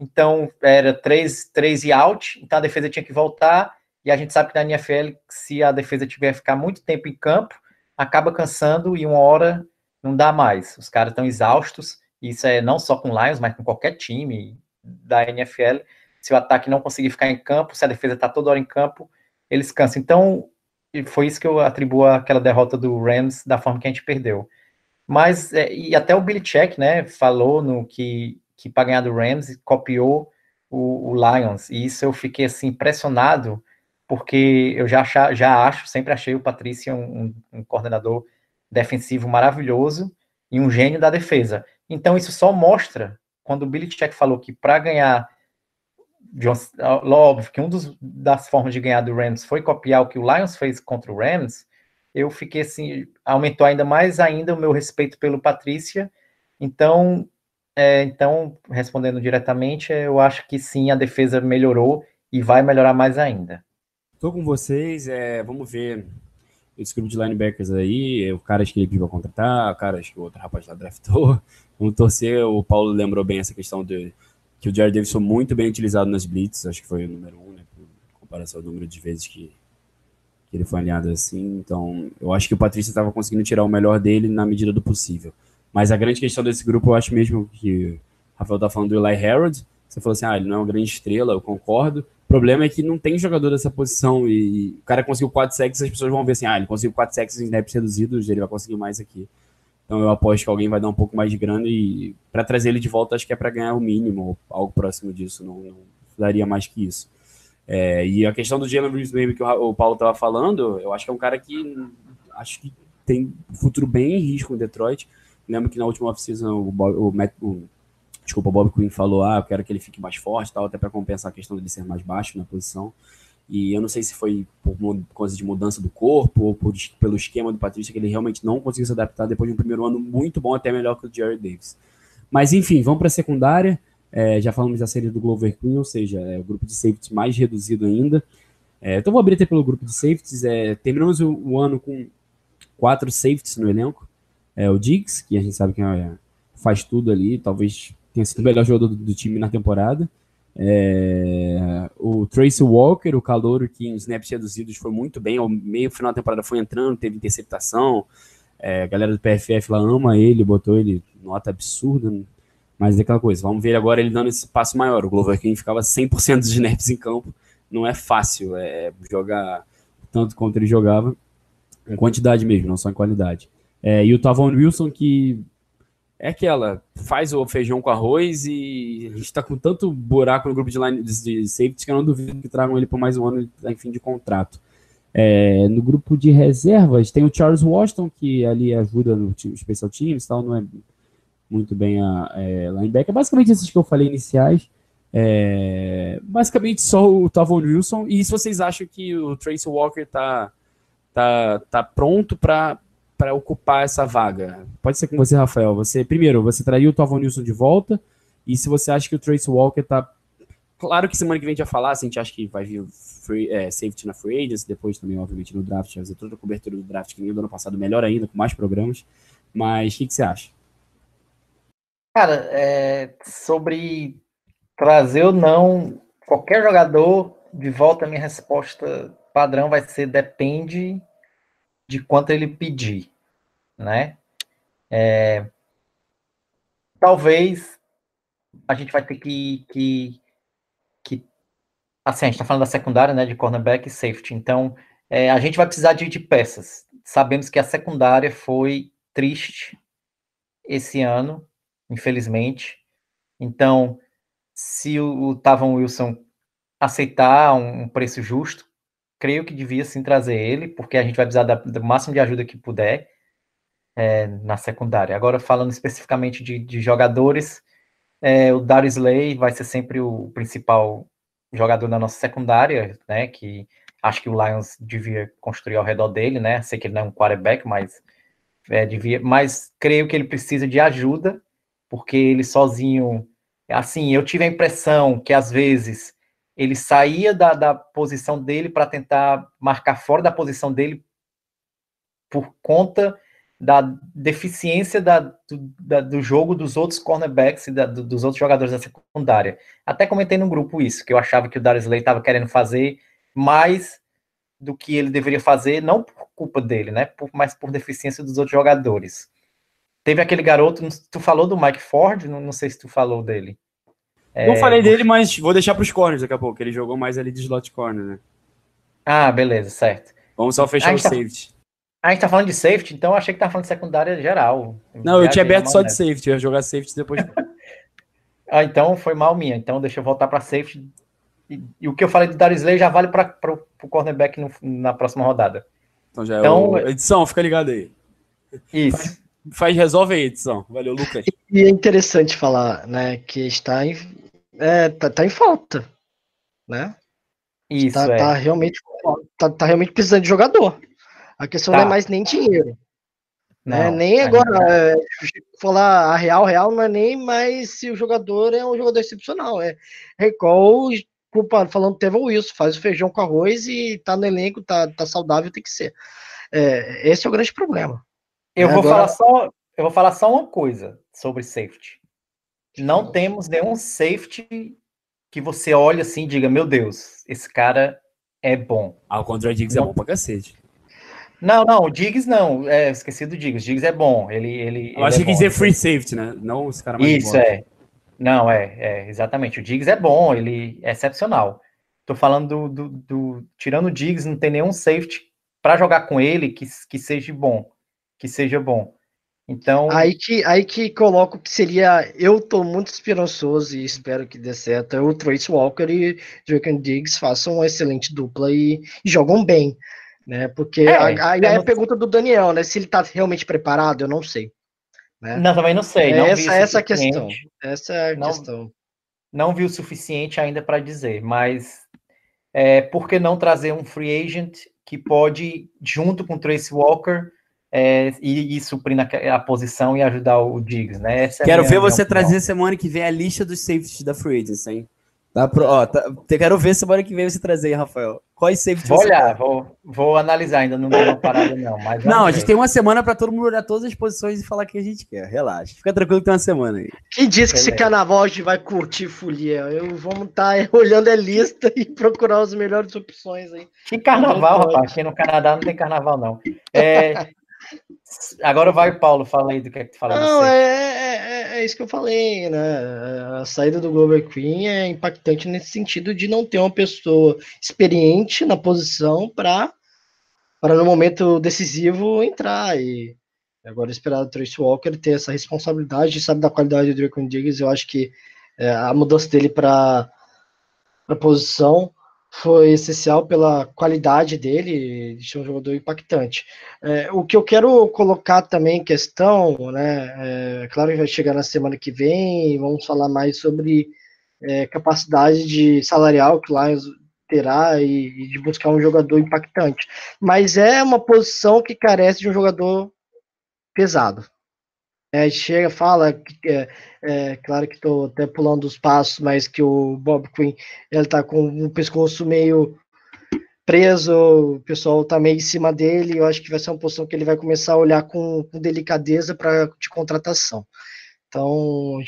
Então, era três, três e out. Então, a defesa tinha que voltar. E a gente sabe que na NFL, se a defesa tiver ficar muito tempo em campo, acaba cansando e uma hora não dá mais. Os caras estão exaustos. Isso é não só com Lions, mas com qualquer time da NFL. Se o ataque não conseguir ficar em campo, se a defesa está toda hora em campo, eles cansam. Então, foi isso que eu atribuo àquela derrota do Rams da forma que a gente perdeu. Mas, é, e até o Billy Check, né, falou no que, que para ganhar do Rams, copiou o, o, Lions. E isso eu fiquei, assim, impressionado, porque eu já, achar, já acho, sempre achei o Patrício um, um, um coordenador defensivo maravilhoso e um gênio da defesa. Então, isso só mostra, quando o Billy Check falou que para ganhar, óbvio que uma das formas de ganhar do Rams foi copiar o que o Lions fez contra o Rams, eu fiquei assim, aumentou ainda mais ainda o meu respeito pelo Patrícia. Então, é, então, respondendo diretamente, eu acho que sim, a defesa melhorou e vai melhorar mais ainda. Estou com vocês, é, vamos ver esse grupo de linebackers aí, o cara que ele pediu contratar, o cara que o outro rapaz lá draftou. <laughs> Vamos torcer, o Paulo lembrou bem essa questão de que o Jared Davis foi muito bem utilizado nas blitz, acho que foi o número um, né, comparação ao número de vezes que, que ele foi alinhado assim. Então, eu acho que o Patrícia estava conseguindo tirar o melhor dele na medida do possível. Mas a grande questão desse grupo, eu acho mesmo que o Rafael tá falando do Eli Harold, você falou assim, ah, ele não é uma grande estrela, eu concordo, o problema é que não tem jogador dessa posição e o cara conseguiu 4 sacks, as pessoas vão ver assim, ah, ele conseguiu 4 sacks em snaps reduzidos, ele vai conseguir mais aqui. Então eu aposto que alguém vai dar um pouco mais de grana e para trazer ele de volta acho que é para ganhar o mínimo, algo próximo disso, não, não daria mais que isso. É, e a questão do Jalen Reeves Baby que o, o Paulo estava falando, eu acho que é um cara que acho que tem futuro bem em risco em Detroit. Lembro que na última off-season o, o, o desculpa, o Bob Quinn falou, ah, eu quero que ele fique mais forte, tal, até para compensar a questão dele ser mais baixo na posição. E eu não sei se foi por coisa de mudança do corpo ou por, pelo esquema do Patrícia que ele realmente não conseguiu se adaptar depois de um primeiro ano muito bom, até melhor que o Jerry Davis. Mas enfim, vamos para a secundária. É, já falamos da série do Glover Queen, ou seja, é o grupo de safeties mais reduzido ainda. É, então vou abrir até pelo grupo de safeties. É, terminamos o, o, ano com quatro safeties no elenco. É, o Diggs, que a gente sabe que é, faz tudo ali, talvez tenha sido o melhor jogador do, do time na temporada. É, o Tracy Walker, o calor que em snaps reduzidos foi muito bem, ao meio final da temporada foi entrando, teve interceptação. É, a galera do PFF lá ama ele, botou ele nota absurda, mas é aquela coisa, vamos ver agora ele dando esse passo maior. O Glover King ficava 100% dos snaps em campo, não é fácil é, jogar tanto quanto ele jogava, em quantidade mesmo, não só em qualidade. É, e o Tavon Wilson, que é aquela, faz o feijão com arroz e a gente tá com tanto buraco no grupo de, line, de safety que eu não duvido que tragam ele por mais um ano em fim de contrato. É, no grupo de reservas tem o Charles Washington, que ali ajuda no time, Special Teams, tal, não é muito bem a é, linebacker. Basicamente esses que eu falei iniciais. É, basicamente só o Tavon Wilson. E se vocês acham que o Tracy Walker tá, tá, tá pronto para para ocupar essa vaga? Pode ser com você, Rafael. Você primeiro, você traria o Tavon Wilson de volta? E se você acha que o Tracy Walker tá claro que semana que vem a gente vai falar, a gente acha que vai vir free, é, safety na free agents, depois também, obviamente, no draft, fazer toda a cobertura do draft que nem do ano passado, melhor ainda, com mais programas. Mas o que, que você acha? Cara, é, sobre trazer ou não qualquer jogador de volta, minha resposta padrão vai ser depende de quanto ele pedir, né? É, talvez a gente vai ter que, que, que assim, a gente está falando da secundária, né, de cornerback e safety, então é, a gente vai precisar de, de peças. Sabemos que a secundária foi triste esse ano, infelizmente. Então, se o, o Tavon Wilson aceitar um, um preço justo, creio que devia sim trazer ele, porque a gente vai precisar da, do máximo de ajuda que puder é, na secundária. Agora, falando especificamente de, de jogadores, é, o Darius Slay vai ser sempre o principal jogador na nossa secundária, né? Que acho que o Lions devia construir ao redor dele, né? Sei que ele não é um quarterback, mas é, devia. Mas creio que ele precisa de ajuda, porque ele sozinho. Assim, eu tive a impressão que às vezes ele saía da, da posição dele para tentar marcar fora da posição dele por conta da deficiência da, do, da, do jogo dos outros cornerbacks e da, do, dos outros jogadores da secundária. Até comentei no grupo isso, que eu achava que o Darius Slay estava querendo fazer mais do que ele deveria fazer, não por culpa dele, né, por, mas por deficiência dos outros jogadores. Teve aquele garoto, tu falou do Mike Ford, não, não sei se tu falou dele. Não é, falei dele, mas vou deixar para os corners daqui a pouco. Ele jogou mais ali de slot corner, né? Ah, beleza, certo. Vamos só fechar o tá... safety. A gente tá falando de safety, então eu achei que tá falando de secundária geral. Não, eu tinha aberto só de safety, eu ia jogar safety depois. <laughs> ah, então foi mal minha. Então deixa eu voltar para safety. E, e, o que eu falei do Darius Slay já vale para o cornerback no, na próxima rodada. Então já é então, o... Edição, fica ligado aí. Isso. Faz, resolve aí, edição. Valeu, Lucas. E é interessante falar, né, que está em, é, tá, tá em falta, né? Isso, tá, é. tá realmente, tá, tá, realmente precisando de jogador. A questão tá. não é mais nem dinheiro. Né? Não, nem agora, é, falar a real, real não é nem mais se o jogador é um jogador excepcional. É recall, culpado, falando Tevon Wilson, faz o feijão com arroz e tá no elenco, tá, tá saudável, tem que ser. É, esse é o grande problema. Eu, é, vou agora... falar só, eu vou falar só uma coisa sobre safety. Não temos nenhum safety que você olha assim e diga, meu Deus, esse cara é bom. Ah, o Contra Diggs é bom pra cacete. Não, não, o Diggs não. É, esqueci do Diggs. O Diggs é bom. Ele, ele, Eu acho é que dizer free safety, né? Não os caras mais Isso, é. Não, é, é, exatamente. O Diggs é bom, ele é excepcional. Tô falando do, do, do tirando o Diggs, não tem nenhum safety para jogar com ele que, que seja bom, que seja bom. Então. Aí que, aí que coloco que seria. Eu tô muito esperançoso e espero que dê certo. É o Trace Walker e Drake Diggs façam uma excelente dupla e, e jogam bem. Né? Porque é, aí é a pergunta do Daniel, né? Se ele tá realmente preparado, eu não sei. Né? Não, também não sei. Não essa, essa é a questão. Essa é a não, questão. Não vi o suficiente ainda para dizer, mas é, por que não trazer um free agent que pode, junto com o Trace Walker, é, e, e suprir a posição e ajudar o Diggs, né? Essa é quero ver você opinião. trazer semana que vem a lista dos safeties da Free Agency, hein? Tá pro, ó, tá, quero ver semana que vem você trazer, Rafael. Quais safeties Vou olhar, vou, vou analisar, ainda não deu uma parada não. Mas não, a gente tem uma semana para todo mundo olhar todas as posições e falar o que a gente quer, relaxa. Fica tranquilo que tem uma semana aí. Quem disse que esse carnaval a gente vai curtir folia? Eu vamos estar tá <laughs> olhando a lista e procurar as melhores opções aí. Que carnaval, rapaz, aqui no Canadá não tem carnaval não. É, Agora vai, Paulo, fala aí do que é que tu fala. Não, é, é, é, é, isso que eu falei, né? A saída do Glover Queen é impactante nesse sentido de não ter uma pessoa experiente na posição para para no momento decisivo entrar e Agora esperar o Trace Walker ter essa responsabilidade, sabe da qualidade do Draco Diggs, eu acho que é, a mudança dele para a posição foi essencial pela qualidade dele, de ser um jogador impactante. É, o que eu quero colocar também em questão, né, é, claro que vai chegar na semana que vem, vamos falar mais sobre é, capacidade de salarial que o Lions terá e, e, de buscar um jogador impactante. Mas é uma posição que carece de um jogador pesado. É, chega, fala, é, é, claro que estou até pulando os passos, mas que o Bob Quinn ele tá com o pescoço meio preso, o pessoal tá meio em cima dele. Eu acho que vai ser uma posição que ele vai começar a olhar com, com delicadeza para de contratação. Então,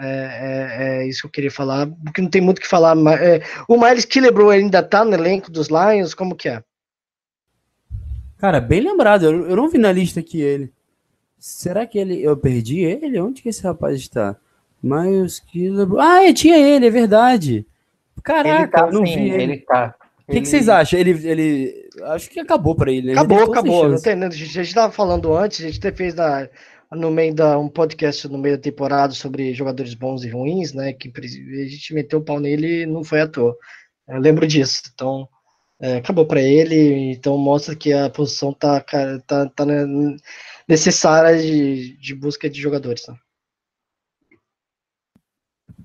é, é, é, isso que eu queria falar, porque não tem muito o que falar. É, o Miles Killebrew ainda tá no elenco dos Lions, como que é? Cara, bem lembrado, eu, eu não vi na lista aqui ele. Será que ele. Eu perdi ele? Onde que esse rapaz está? Miles Killebrew. Ah, eu tinha ele, é verdade. Caraca, ele tá, não sim, vi ele. ele tá. O que, que, vocês acham? Ele, ele. Acho que acabou para ele. Né? Acabou, ele acabou. Não tem, a gente estava falando antes, a gente fez da, no meio da um podcast no meio da temporada sobre jogadores bons e ruins, né? Que a gente meteu o pau nele e não foi à toa. Eu lembro disso. Então, é, acabou para ele. Então mostra que a posição tá, tá, tá necessária de, de busca de jogadores. Tá?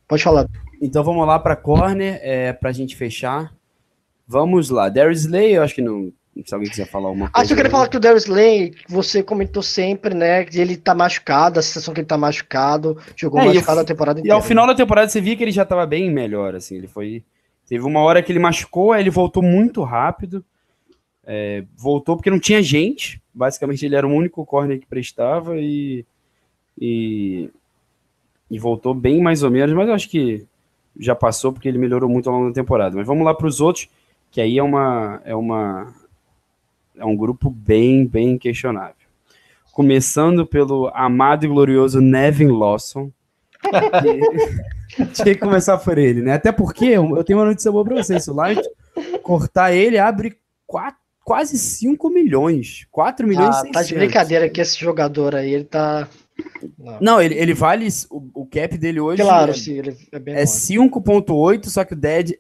Pode falar. Então vamos lá para corner, é, para a gente fechar. Vamos lá. Darius Slay, eu acho que não. Se alguém quiser falar uma coisa. Ah, eu queria falar que o Darius Slay, você comentou sempre, né? Que ele tá machucado, a sensação que ele tá machucado, jogou é, machucado a temporada inteira. E ao final da temporada você via que ele já tava bem melhor, assim. Ele foi. Teve uma hora que ele machucou, aí ele voltou muito rápido. É, voltou porque não tinha gente. Basicamente, ele era o único corner que prestava e, e, e voltou bem mais ou menos, mas acho que já passou porque ele melhorou muito ao longo da temporada. Mas vamos lá para os outros, que aí é uma é uma é um grupo bem bem questionável. Começando pelo amado e glorioso Nevin Lawson. <laughs> Tinha que começar por ele, né? Até porque eu tenho uma notícia boa para vocês. Se o Light cortar ele, abre quatro quase 5 milhões. 4 milhões ah, e 600. Tá de brincadeira que esse jogador aí, ele tá... Não, Não ele, ele vale... O, o, cap dele hoje claro, é, sim, ele é, é 5.8, só que o dead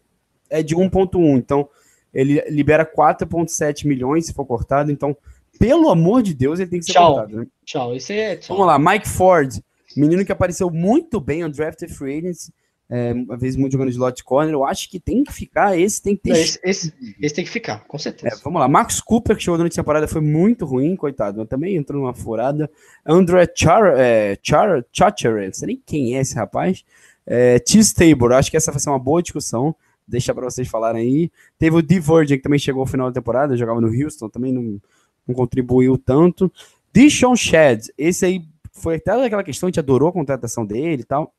é de 1.1. Então, ele libera 4.7 milhões se for cortado. Então, pelo amor de Deus, ele tem que ser tchau. cortado. Né? Tchau, esse é tchau. Vamos lá, Mike Ford, menino que apareceu muito bem no Drafted Free Agency é, uma vez muito jogando slot corner, eu acho que tem que ficar, esse tem que ter. esse, esse, esse, tem que ficar, com certeza. É, vamos lá, Max Cooper, que chegou durante a temporada, foi muito ruim, coitado, também entrou numa furada. André Char, é, Char, Chacher, não sei nem quem é esse rapaz. É, Cheese Tabor, acho que essa vai ser uma boa discussão, deixa para vocês falarem aí. Teve o Divergent, que também chegou ao final da temporada, jogava no Houston, também não, não contribuiu tanto. Dishon Shad, esse aí foi até aquela questão, a gente adorou a contratação dele e tal.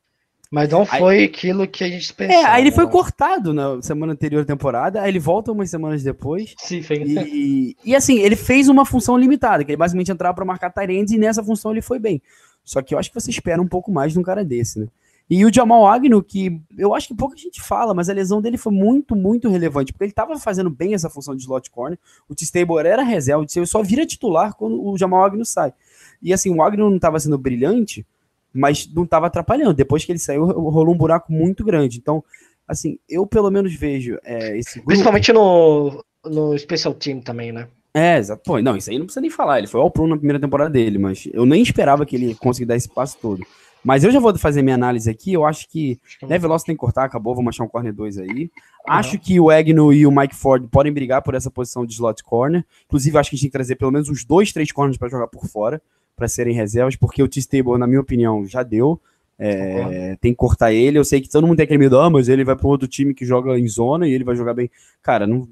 Mas não foi aí, aquilo que a gente pensou. É, aí ele foi cortado na semana anterior da temporada, aí ele volta umas semanas depois. Sim, foi. E, e assim, ele fez uma função limitada, que ele basicamente entrava para marcar Tyrande e nessa função ele foi bem. Só que eu acho que você espera um pouco mais de um cara desse, né? E o Jamal Agnew, que eu acho que pouca gente fala, mas a lesão dele foi muito, muito relevante, porque ele estava fazendo bem essa função de slot corner. O T-Stable era reserva, o só vira titular quando o Jamal Agnew sai. E assim, o Agnew não estava sendo brilhante, mas não estava atrapalhando. Depois que ele saiu, rolou um buraco muito grande. Então, assim, eu pelo menos vejo é, esse grupo... Principalmente no, no Special Team também, né? É, exato. Pô, não, isso aí não precisa nem falar. Ele foi ao Pro na primeira temporada dele, mas eu nem esperava que ele conseguisse dar esse passo todo. Mas eu já vou fazer minha análise aqui. Eu acho que Neve Veloso tem que cortar, acabou. Vou achar um corner 2 aí. Uhum. Acho que o Egno e o Mike Ford podem brigar por essa posição de slot corner. Inclusive, acho que a gente tem que trazer pelo menos uns dois, três corners para jogar por fora para serem reservas, porque o T-Stable, na minha opinião, já deu. É, tem que cortar ele. Eu sei que todo mundo tem aquele medo, ah, mas ele vai para outro time que joga em zona e ele vai jogar bem. Cara, não,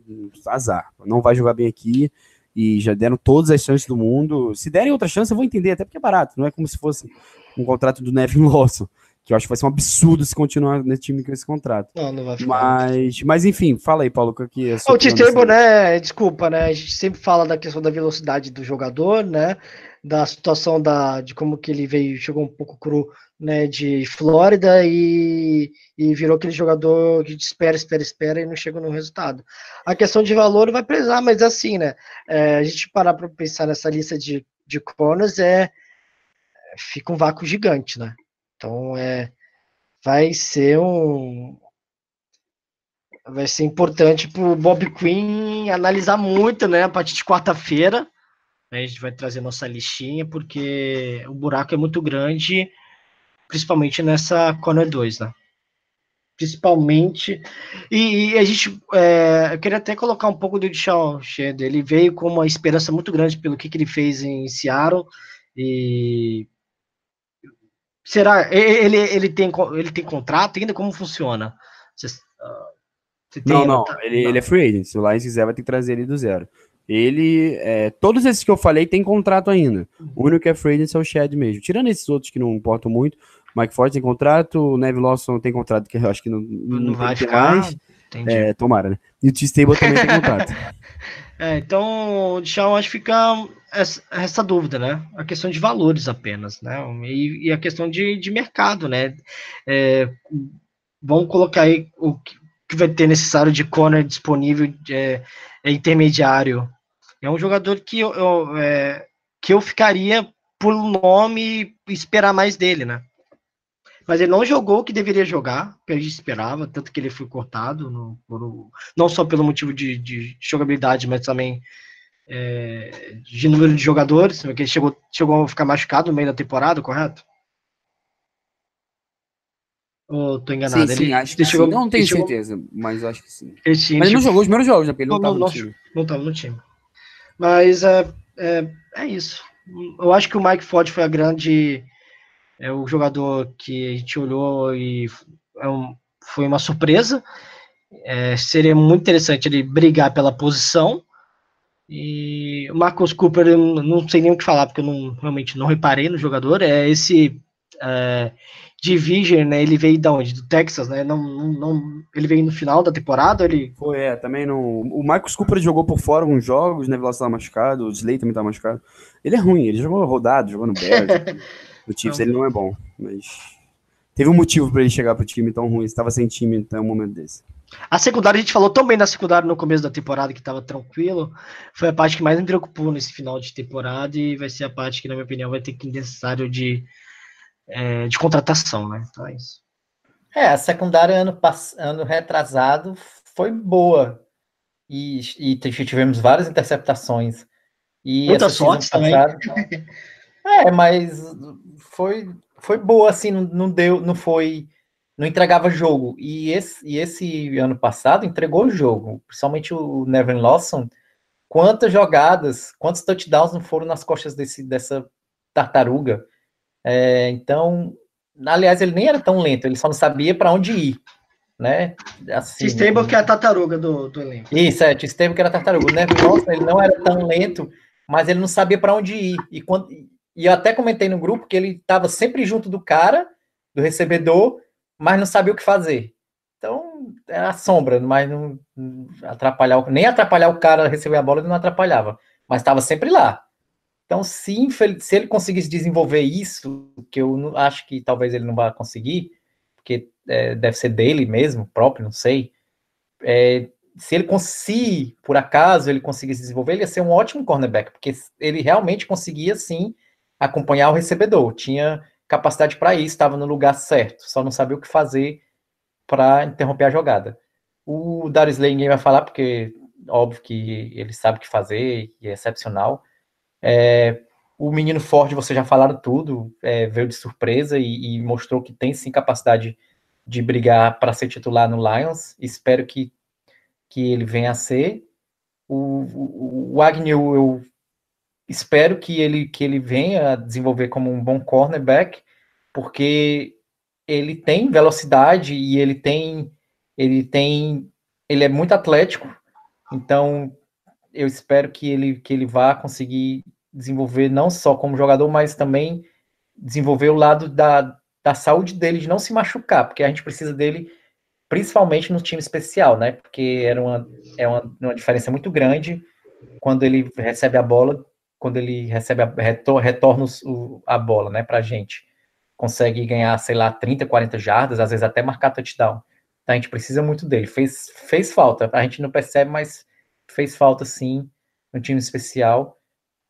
azar, não vai jogar bem aqui. E já deram todas as chances do mundo. Se derem outra chance, eu vou entender, até porque é barato. Não é como se fosse um contrato do Nevin Lawson, que eu acho que vai ser um absurdo se continuar nesse time com esse contrato. Não, não vai ficar. Mas, mas enfim, fala aí, Paulo, o que é O T-Stable, né? Desculpa, né? A gente sempre fala da questão da velocidade do jogador, né? Da situação da, de como que ele veio, chegou um pouco cru, né, de Flórida e, e virou aquele jogador que espera, espera, espera e não chega no resultado. A questão de valor vai pesar, mas assim, né, é, a gente parar para pensar nessa lista de de corners, é fica um vácuo gigante, né? Então é vai ser um vai ser importante para o Bob Quinn analisar muito, né, a partir de quarta-feira. A gente vai trazer nossa listinha, porque o buraco é muito grande, principalmente nessa Corner 2, né? Principalmente. E, e a gente. É, eu queria até colocar um pouco do Deshaun Shed. Ele veio com uma esperança muito grande pelo que, que ele fez em Seattle. E. Será? Ele, ele, tem, ele tem contrato ainda? Como funciona? Vocês, você não, não, ele, não. ele é free agent. Se o Lions quiser, vai ter que trazer ele do zero. Ele, é, todos esses que eu falei tem contrato ainda. Uhum. O único que é free agent é o Chad mesmo. Tirando esses outros que não importam muito, Mike Ford tem contrato, o Neve Lawson tem contrato que eu acho que não, não, não vai ficar mais. É, tomara, né? E o T-Stable também tem contrato. <laughs> É, então, Deixa acho que fica essa, essa, dúvida, né? A questão de valores apenas, né? E, e a questão de, de mercado, né? É, vamos colocar aí o que, que vai ter necessário de corner disponível é, é intermediário. É um jogador que eu, eu é, que eu ficaria por nome e esperar mais dele, né? Mas ele não jogou o que deveria jogar, que a gente esperava, tanto que ele foi cortado, no, por, não só pelo motivo de, de jogabilidade, mas também é, de número de jogadores, porque ele chegou, chegou a ficar machucado no meio da temporada, correto? Ou tô enganado? Sim, sim, ele, acho que chegou. Não tenho certeza, chegou... mas acho que sim. Ele mas ele não jogou os primeiros jogos, né? Ele não, não no time. Não tava no time. Mas é, é, é, isso. Eu acho que o Mike Ford foi a grande. É o jogador que a gente olhou e é um, foi uma surpresa. É, seria muito interessante ele brigar pela posição. E o Marcos Cooper, eu não sei nem o que falar, porque eu não, realmente não reparei no jogador. É esse. É, Division, né? Ele veio da onde? Do Texas, né? Não, não, não, ele veio no final da temporada, ele... Foi, é, também não... O Marcos Cooper jogou por fora alguns jogos, né? Veloso tava machucado, o Slay também tá machucado. Ele é ruim, ele jogou rodado, jogou no Bears, <laughs> no Chiefs, ele não é bom, mas... Teve um motivo para ele chegar pro time tão ruim, estava sem time até um momento desse. A secundária, a gente falou tão bem da secundária no começo da temporada que estava tranquilo. Foi a parte que mais me preocupou nesse final de temporada e vai ser a parte que, na minha opinião, vai ter que necessário de é, de contratação, né? Então é isso. É, a secundária ano, ano retrasado foi boa. E, e tivemos várias interceptações. E Muita sorte passada, também. <laughs> É, mas foi, foi boa, assim, não, não deu, não foi, não entregava jogo. E esse, e esse ano passado entregou o jogo, principalmente o Nevin Lawson. Quantas jogadas, quantos touchdowns não foram nas costas desse, dessa tartaruga? É, então, aliás, ele nem era tão lento, ele só não sabia para onde ir, né? Assim, Sistema que é a tartaruga do, do elenco. Isso, é, Sistema que era a tartaruga. O Neville Lawson, ele não era tão lento, mas ele não sabia para onde ir. E, quando, e eu até comentei no grupo que ele estava sempre junto do cara, do recebedor, mas não sabia o que fazer. Então, era a sombra, mas não atrapalhar, nem atrapalhar o cara receber a bola, ele não atrapalhava, mas estava sempre lá. Então, se, se ele conseguisse desenvolver isso, que eu acho que talvez ele não vá conseguir, porque é, deve ser dele mesmo, próprio, não sei. É, se ele conseguir, por acaso, ele conseguisse desenvolver, ele ia ser um ótimo cornerback, porque ele realmente conseguia, sim, acompanhar o recebedor, tinha capacidade para isso, estava no lugar certo, só não sabia o que fazer para interromper a jogada. O Darius Slay ninguém vai falar, porque óbvio que ele sabe o que fazer e é excepcional, é, o menino Ford, vocês já falaram tudo, é, veio de surpresa e, e, mostrou que tem sim capacidade de brigar para ser titular no Lions. Espero que, que ele venha a ser. O, o, o Agnew, eu espero que ele, que ele venha a desenvolver como um bom cornerback, porque ele tem velocidade e ele tem ele tem ele é muito atlético, então eu espero que ele, que ele vá conseguir desenvolver não só como jogador, mas também desenvolver o lado da, da saúde dele, de não se machucar, porque a gente precisa dele principalmente no time especial, né? Porque era uma, é uma, uma diferença muito grande quando ele recebe a bola, quando ele recebe a, retor, retorna o, a bola, né, pra gente. Consegue ganhar, sei lá, 30, 40 jardas, às vezes até marcar touchdown. Então a gente precisa muito dele. Fez, fez falta, a gente não percebe, mas fez falta sim no time especial.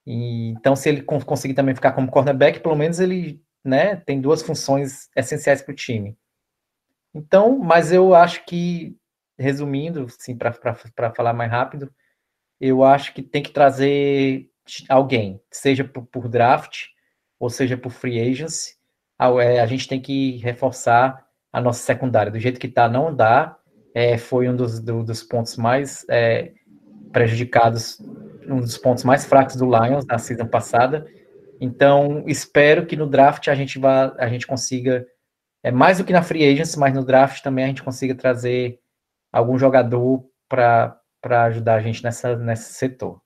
E, então, se ele con- conseguir também ficar como cornerback, pelo menos ele né, tem duas funções essenciais para o time. Então, mas eu acho que, resumindo, assim, para falar mais rápido, eu acho que tem que trazer alguém, seja por, por draft ou seja por free agency. A, é, a gente tem que reforçar a nossa secundária. Do jeito que está, não dá. É, foi um dos, do, dos pontos mais é, prejudicados, um dos pontos mais fracos do Lions na season passada. Então, espero que no draft a gente vá, a gente consiga, é mais do que na free agency, mas no draft também a gente consiga trazer algum jogador para ajudar a gente nessa, nesse setor.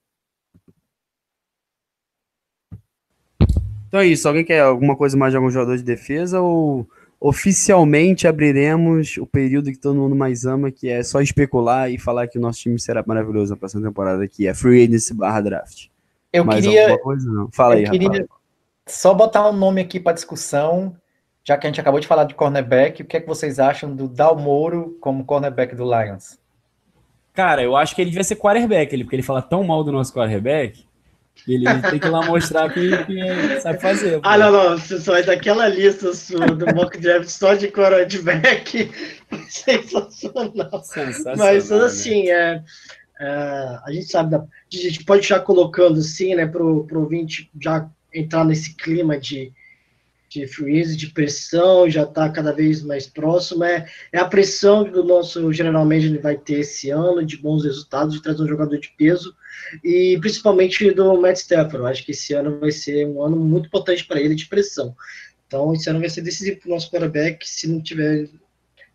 Então é isso. Alguém quer alguma coisa mais de algum jogador de defesa ou oficialmente abriremos o período que todo mundo mais ama, que é só especular e falar que o nosso time será maravilhoso na próxima temporada, que é free agency barra draft. Eu mais queria, coisa? Não. Fala aí, eu queria rapaz. só botar um nome aqui para discussão, já que a gente acabou de falar de cornerback, o que é que vocês acham do Dal Moro como cornerback do Lions? Cara, eu acho que ele devia ser quarterback, ele, porque ele fala tão mal do nosso quarterback ele tem que ir lá mostrar que, sabe fazer. Ah, não, não. Você só é daquela lista sua, do mock draft só de quarterback. <laughs> Sensacional. Sensacional. Mas né? assim, é, é, a gente sabe, a gente pode já colocando assim, né, para o ouvinte já entrar nesse clima de, de freeze, de pressão, já está cada vez mais próximo. É, é a pressão que o nosso General Manager vai ter esse ano, de bons resultados, de trazer um jogador de peso, e principalmente do Matt Stafford. Acho que esse ano vai ser um ano muito importante para ele de pressão. Então, esse ano vai ser decisivo para o nosso quarterback, se não tiver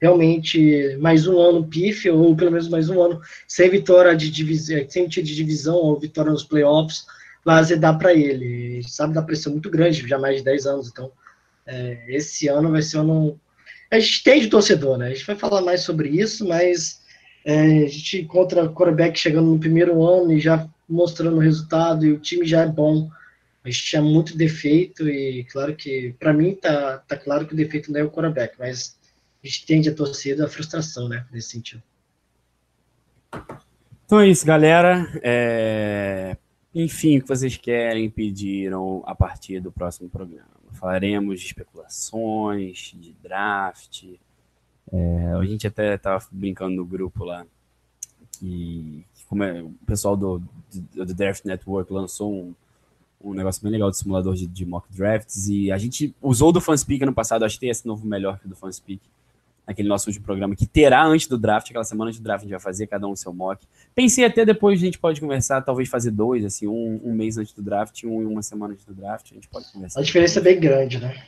realmente mais um ano pífio, ou pelo menos mais um ano sem vitória de divisão, sem de divisão ou vitória nos playoffs, vai azedar para ele. Ele sabe da pressão muito grande, já mais de 10 anos, então é, esse ano vai ser um. A gente tem de torcedor, né? A gente vai falar mais sobre isso, mas é, a gente encontra quarterback chegando no primeiro ano e já mostrando o resultado, e o time já é bom. A gente tinha muito defeito, e claro que, para mim, tá, tá claro que o defeito não é o quarterback, mas a gente tende a torcida a frustração, né? Nesse sentido. Então é isso, galera. É... Enfim, o que vocês querem, pediram a partir do próximo programa. Falaremos de especulações, de draft. É, a gente até estava brincando no grupo lá que, como é, o pessoal do, do, do Draft Network lançou um, um negócio bem legal de simulador de, de mock drafts e a gente usou do Fanspeak ano passado, acho que tem esse novo melhor que o do Fanspeak, naquele nosso último programa, que terá antes do draft, aquela semana antes do draft a gente vai fazer, cada um o seu mock. Pensei até depois a gente pode conversar, talvez fazer dois, assim, um, um mês antes do draft, um e uma semana antes do draft, a gente pode conversar. A diferença é bem grande, né?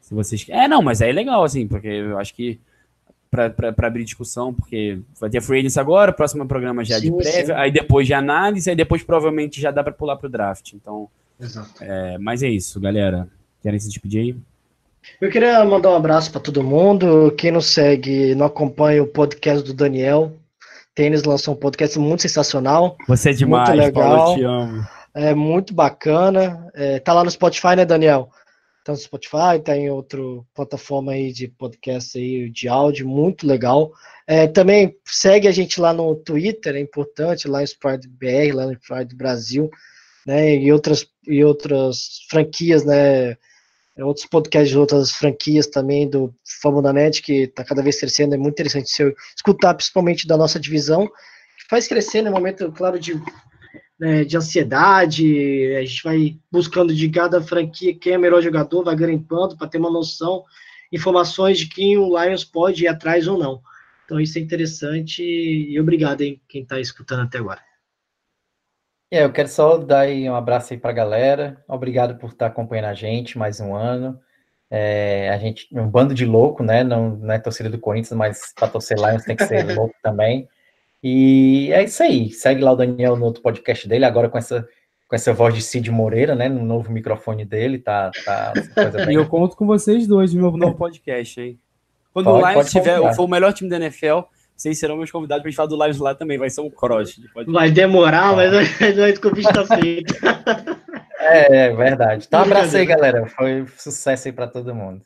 Se vocês É, não, mas é legal, assim, porque eu acho que para abrir discussão, porque vai ter free agency agora, o próximo programa já é de Sim, prévia, sim. aí depois de análise, aí depois provavelmente já dá para pular pro draft. Então, Exato. é, mas é isso, galera. Querem se despedir aí? Eu queria mandar um abraço para todo mundo. Quem não segue, não acompanha o podcast do Daniel. Tênis lançou um podcast muito sensacional, Você é demais, Muito legal. Paulo, eu te amo. é muito bacana. É, tá lá no Spotify, né, Daniel? Tá no Spotify, tá em outra plataforma aí de podcast aí de áudio, muito legal. É, também segue a gente lá no Twitter, é importante, lá em Pride BR, lá no Pride Brasil, né? E outras, e outras franquias, né? Outros podcasts de outras franquias também do Fórmula Net, que está cada vez crescendo, é muito interessante se escutar, principalmente da nossa divisão, que faz crescer no momento, claro, de né, de ansiedade, a gente vai buscando de cada franquia quem é o melhor jogador, vai garimpando para ter uma noção, informações de quem o Lions pode ir atrás ou não. Então isso é interessante e obrigado, hein, quem está escutando até agora. É, eu quero só dar um abraço aí para a galera. Obrigado por estar acompanhando a gente mais um ano. É, a gente, um bando de louco, né? Não, não é torcida do Corinthians, mas para torcer Lions tem que ser <laughs> louco também. E é isso aí. Segue lá o Daniel no outro podcast dele, agora com essa, com essa voz de Cid Moreira, né? No novo microfone dele, tá, tá coisa <laughs> E bem. eu conto com vocês dois no meu novo podcast, hein? Quando Pode- o Lions tiver, for o melhor time da NFL, vocês serão meus convidados pra gente falar do Lions lá também. Vai ser um cross. de podcast. Vai demorar, mas o convite está feito. É, é verdade. Então, abraço aí, galera. Foi sucesso aí para todo mundo.